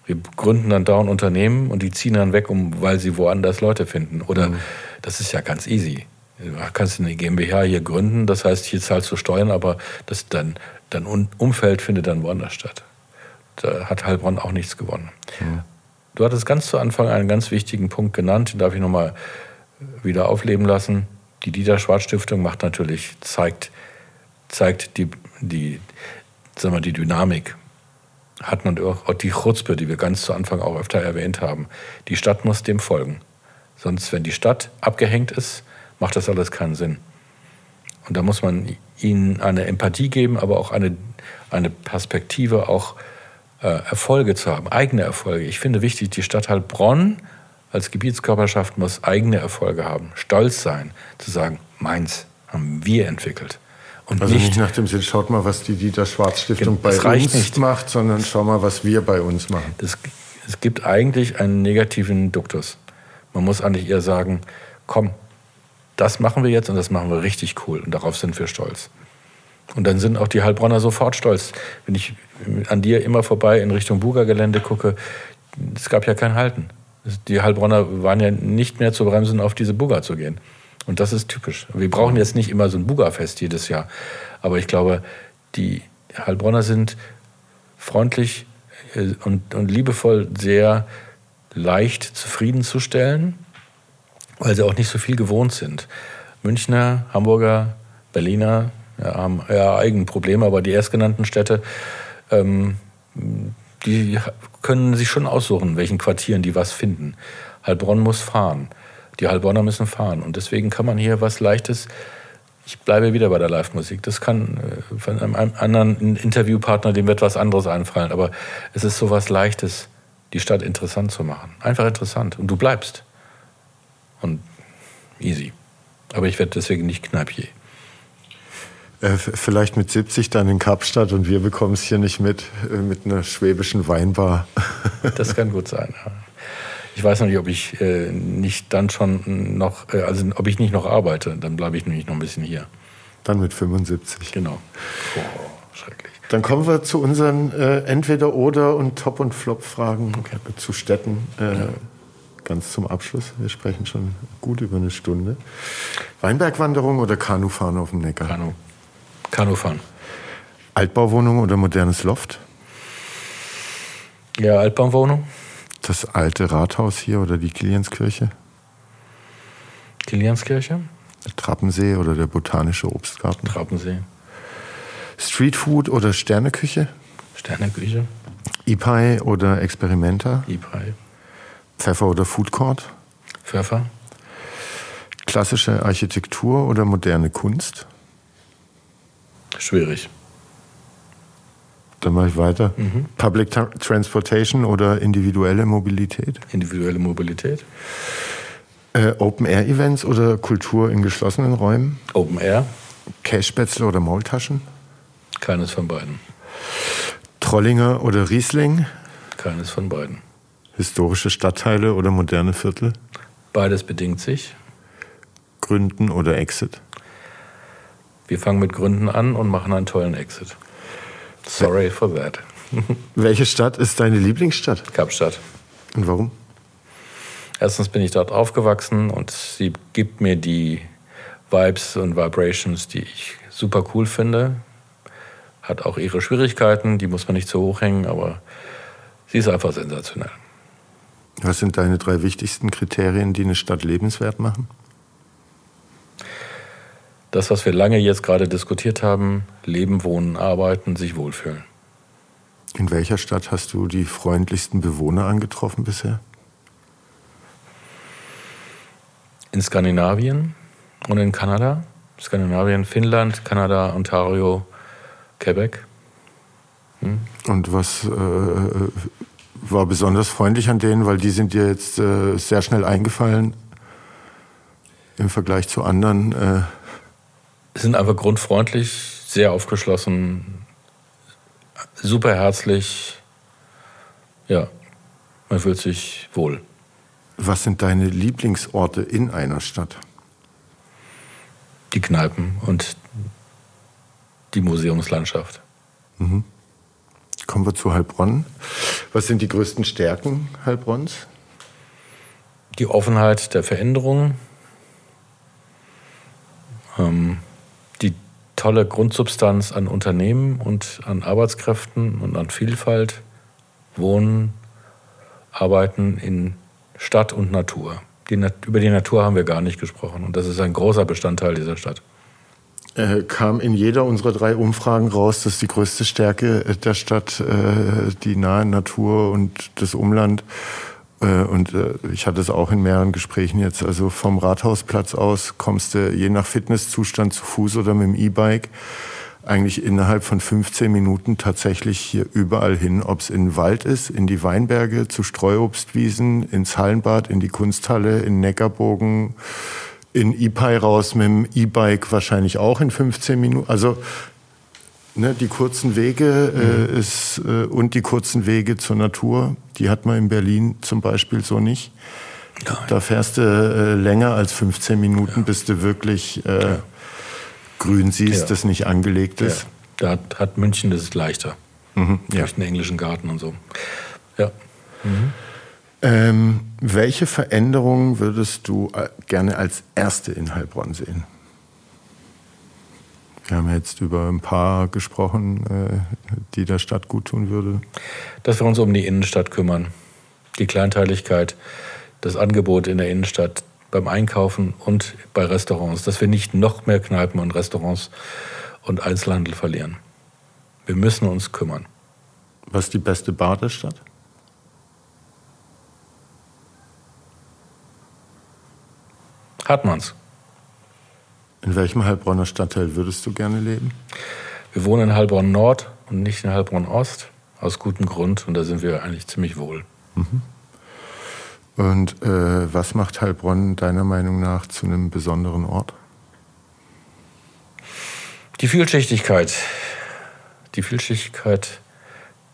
Speaker 2: Wir gründen dann dauernd Unternehmen und die ziehen dann weg, um, weil sie woanders Leute finden. Oder mhm. das ist ja ganz easy. Du kannst eine GmbH hier gründen, das heißt, hier zahlst du Steuern, aber das dann, dein Umfeld findet dann woanders statt da hat Heilbronn auch nichts gewonnen. Mhm. Du hattest ganz zu Anfang einen ganz wichtigen Punkt genannt, den darf ich nochmal wieder aufleben lassen. Die Dieter Schwarz Stiftung macht natürlich, zeigt, zeigt die, die, sagen wir, die Dynamik. Hat man auch die Chutzpe, die wir ganz zu Anfang auch öfter erwähnt haben. Die Stadt muss dem folgen. Sonst, wenn die Stadt abgehängt ist, macht das alles keinen Sinn. Und da muss man ihnen eine Empathie geben, aber auch eine, eine Perspektive, auch äh, Erfolge zu haben, eigene Erfolge. Ich finde wichtig, die Stadt Heilbronn als Gebietskörperschaft muss eigene Erfolge haben, stolz sein, zu sagen, meins haben wir entwickelt.
Speaker 1: Und also nicht, nicht nach dem Sinn, schaut mal, was die Dieter Schwarz Stiftung bei uns nicht. macht, sondern schau mal, was wir bei uns machen.
Speaker 2: Das, es gibt eigentlich einen negativen Duktus. Man muss eigentlich eher sagen, komm, das machen wir jetzt und das machen wir richtig cool und darauf sind wir stolz. Und dann sind auch die Heilbronner sofort stolz. Wenn ich an dir immer vorbei in Richtung Buga-Gelände gucke, es gab ja kein Halten. Die Heilbronner waren ja nicht mehr zu bremsen, auf diese Buga zu gehen. Und das ist typisch. Wir brauchen jetzt nicht immer so ein Buga-Fest jedes Jahr. Aber ich glaube, die Heilbronner sind freundlich äh, und, und liebevoll sehr leicht zufriedenzustellen, weil sie auch nicht so viel gewohnt sind. Münchner, Hamburger, Berliner, haben ja eigene Probleme, aber die erstgenannten Städte, ähm, die können sich schon aussuchen, welchen Quartieren die was finden. Heilbronn muss fahren. Die Heilbronner müssen fahren. Und deswegen kann man hier was Leichtes. Ich bleibe wieder bei der Live-Musik. Das kann äh, von einem anderen Interviewpartner, dem wird was anderes einfallen. Aber es ist so was Leichtes, die Stadt interessant zu machen. Einfach interessant. Und du bleibst. Und easy. Aber ich werde deswegen nicht Kneipier.
Speaker 1: Äh, vielleicht mit 70 dann in Kapstadt und wir bekommen es hier nicht mit, äh, mit einer schwäbischen Weinbar.
Speaker 2: Das kann gut sein, ja. Ich weiß noch nicht, ob ich äh, nicht dann schon noch, äh, also ob ich nicht noch arbeite, dann bleibe ich nämlich noch ein bisschen hier.
Speaker 1: Dann mit 75.
Speaker 2: Genau.
Speaker 1: Oh, schrecklich. Dann kommen wir zu unseren äh, Entweder-Oder- und Top- und Flop-Fragen okay. zu Städten. Ja. Ganz zum Abschluss. Wir sprechen schon gut über eine Stunde. Weinbergwanderung oder Kanufahren auf dem Neckar?
Speaker 2: Kanu. Kanu fahren.
Speaker 1: Altbauwohnung oder modernes Loft?
Speaker 2: Ja, Altbauwohnung.
Speaker 1: Das alte Rathaus hier oder die Kilianskirche?
Speaker 2: Kilianskirche.
Speaker 1: Der Trappensee oder der botanische Obstgarten?
Speaker 2: Trappensee.
Speaker 1: Streetfood oder Sterneküche?
Speaker 2: Sterneküche.
Speaker 1: Ipai oder Experimenta?
Speaker 2: Ipai.
Speaker 1: Pfeffer oder Food Court?
Speaker 2: Pfeffer.
Speaker 1: Klassische Architektur oder moderne Kunst?
Speaker 2: Schwierig.
Speaker 1: Dann mache ich weiter. Mhm. Public Transportation oder individuelle Mobilität?
Speaker 2: Individuelle Mobilität.
Speaker 1: Äh, Open-Air-Events oder Kultur in geschlossenen Räumen?
Speaker 2: Open Air?
Speaker 1: Cashspätzle oder Maultaschen?
Speaker 2: Keines von beiden.
Speaker 1: Trollinger oder Riesling?
Speaker 2: Keines von beiden.
Speaker 1: Historische Stadtteile oder moderne Viertel?
Speaker 2: Beides bedingt sich.
Speaker 1: Gründen oder Exit?
Speaker 2: Wir fangen mit Gründen an und machen einen tollen Exit. Sorry for that.
Speaker 1: Welche Stadt ist deine Lieblingsstadt?
Speaker 2: Kapstadt.
Speaker 1: Und warum?
Speaker 2: Erstens bin ich dort aufgewachsen und sie gibt mir die Vibes und Vibrations, die ich super cool finde. Hat auch ihre Schwierigkeiten, die muss man nicht zu hoch hängen, aber sie ist einfach sensationell.
Speaker 1: Was sind deine drei wichtigsten Kriterien, die eine Stadt lebenswert machen?
Speaker 2: Das, was wir lange jetzt gerade diskutiert haben, leben, wohnen, arbeiten, sich wohlfühlen.
Speaker 1: In welcher Stadt hast du die freundlichsten Bewohner angetroffen bisher?
Speaker 2: In Skandinavien und in Kanada. Skandinavien, Finnland, Kanada, Ontario, Quebec.
Speaker 1: Hm? Und was äh, war besonders freundlich an denen, weil die sind dir jetzt äh, sehr schnell eingefallen im Vergleich zu anderen? Äh
Speaker 2: sind einfach grundfreundlich, sehr aufgeschlossen, super herzlich. Ja, man fühlt sich wohl.
Speaker 1: Was sind deine Lieblingsorte in einer Stadt?
Speaker 2: Die Kneipen und die Museumslandschaft.
Speaker 1: Mhm. Kommen wir zu Heilbronn. Was sind die größten Stärken Heilbronns?
Speaker 2: Die Offenheit der Veränderung, ähm, tolle Grundsubstanz an Unternehmen und an Arbeitskräften und an Vielfalt, Wohnen, Arbeiten in Stadt und Natur. Die über die Natur haben wir gar nicht gesprochen und das ist ein großer Bestandteil dieser Stadt.
Speaker 1: Äh, kam in jeder unserer drei Umfragen raus, dass die größte Stärke der Stadt äh, die nahe Natur und das Umland und äh, ich hatte es auch in mehreren Gesprächen jetzt, also vom Rathausplatz aus kommst du je nach Fitnesszustand zu Fuß oder mit dem E-Bike eigentlich innerhalb von 15 Minuten tatsächlich hier überall hin, ob es in den Wald ist, in die Weinberge, zu Streuobstwiesen, ins Hallenbad, in die Kunsthalle, in Neckarbogen, in E-Pi raus mit dem E-Bike wahrscheinlich auch in 15 Minuten. Also ne, die kurzen Wege äh, mhm. ist, äh, und die kurzen Wege zur Natur, die hat man in Berlin zum Beispiel so nicht. Nein. Da fährst du äh, länger als 15 Minuten, ja. bis du wirklich äh, ja. grün siehst, ja. das nicht angelegt ist.
Speaker 2: Da hat, hat, München das ist leichter. Mhm. Durch den englischen Garten und so. Ja. Mhm.
Speaker 1: Ähm, welche Veränderungen würdest du äh, gerne als erste in Heilbronn sehen? Wir haben jetzt über ein paar gesprochen, äh, die der Stadt gut tun würde.
Speaker 2: Dass wir uns um die Innenstadt kümmern. Die Kleinteiligkeit, das Angebot in der Innenstadt beim Einkaufen und bei Restaurants. Dass wir nicht noch mehr Kneipen und Restaurants und Einzelhandel verlieren. Wir müssen uns kümmern.
Speaker 1: Was ist die beste Bar der Stadt?
Speaker 2: Hartmanns.
Speaker 1: In welchem Heilbronner Stadtteil würdest du gerne leben?
Speaker 2: Wir wohnen in Heilbronn Nord und nicht in Heilbronn Ost, aus gutem Grund. Und da sind wir eigentlich ziemlich wohl. Mhm.
Speaker 1: Und äh, was macht Heilbronn deiner Meinung nach zu einem besonderen Ort?
Speaker 2: Die Vielschichtigkeit. Die Vielschichtigkeit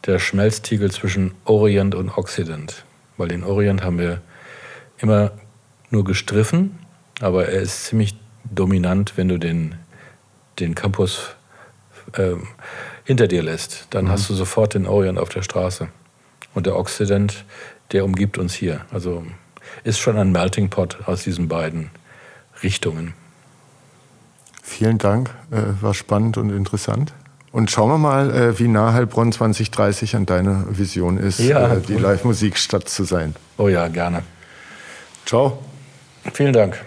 Speaker 2: der Schmelztiegel zwischen Orient und Occident. Weil den Orient haben wir immer nur gestriffen, aber er ist ziemlich dominant, wenn du den, den Campus äh, hinter dir lässt. Dann mhm. hast du sofort den Orient auf der Straße. Und der Occident, der umgibt uns hier. Also ist schon ein Melting Pot aus diesen beiden Richtungen.
Speaker 1: Vielen Dank, äh, war spannend und interessant. Und schauen wir mal, äh, wie nah Heilbronn 2030 an deiner Vision ist, ja, äh, die Live-Musikstadt zu sein.
Speaker 2: Oh ja, gerne.
Speaker 1: Ciao.
Speaker 2: Vielen Dank.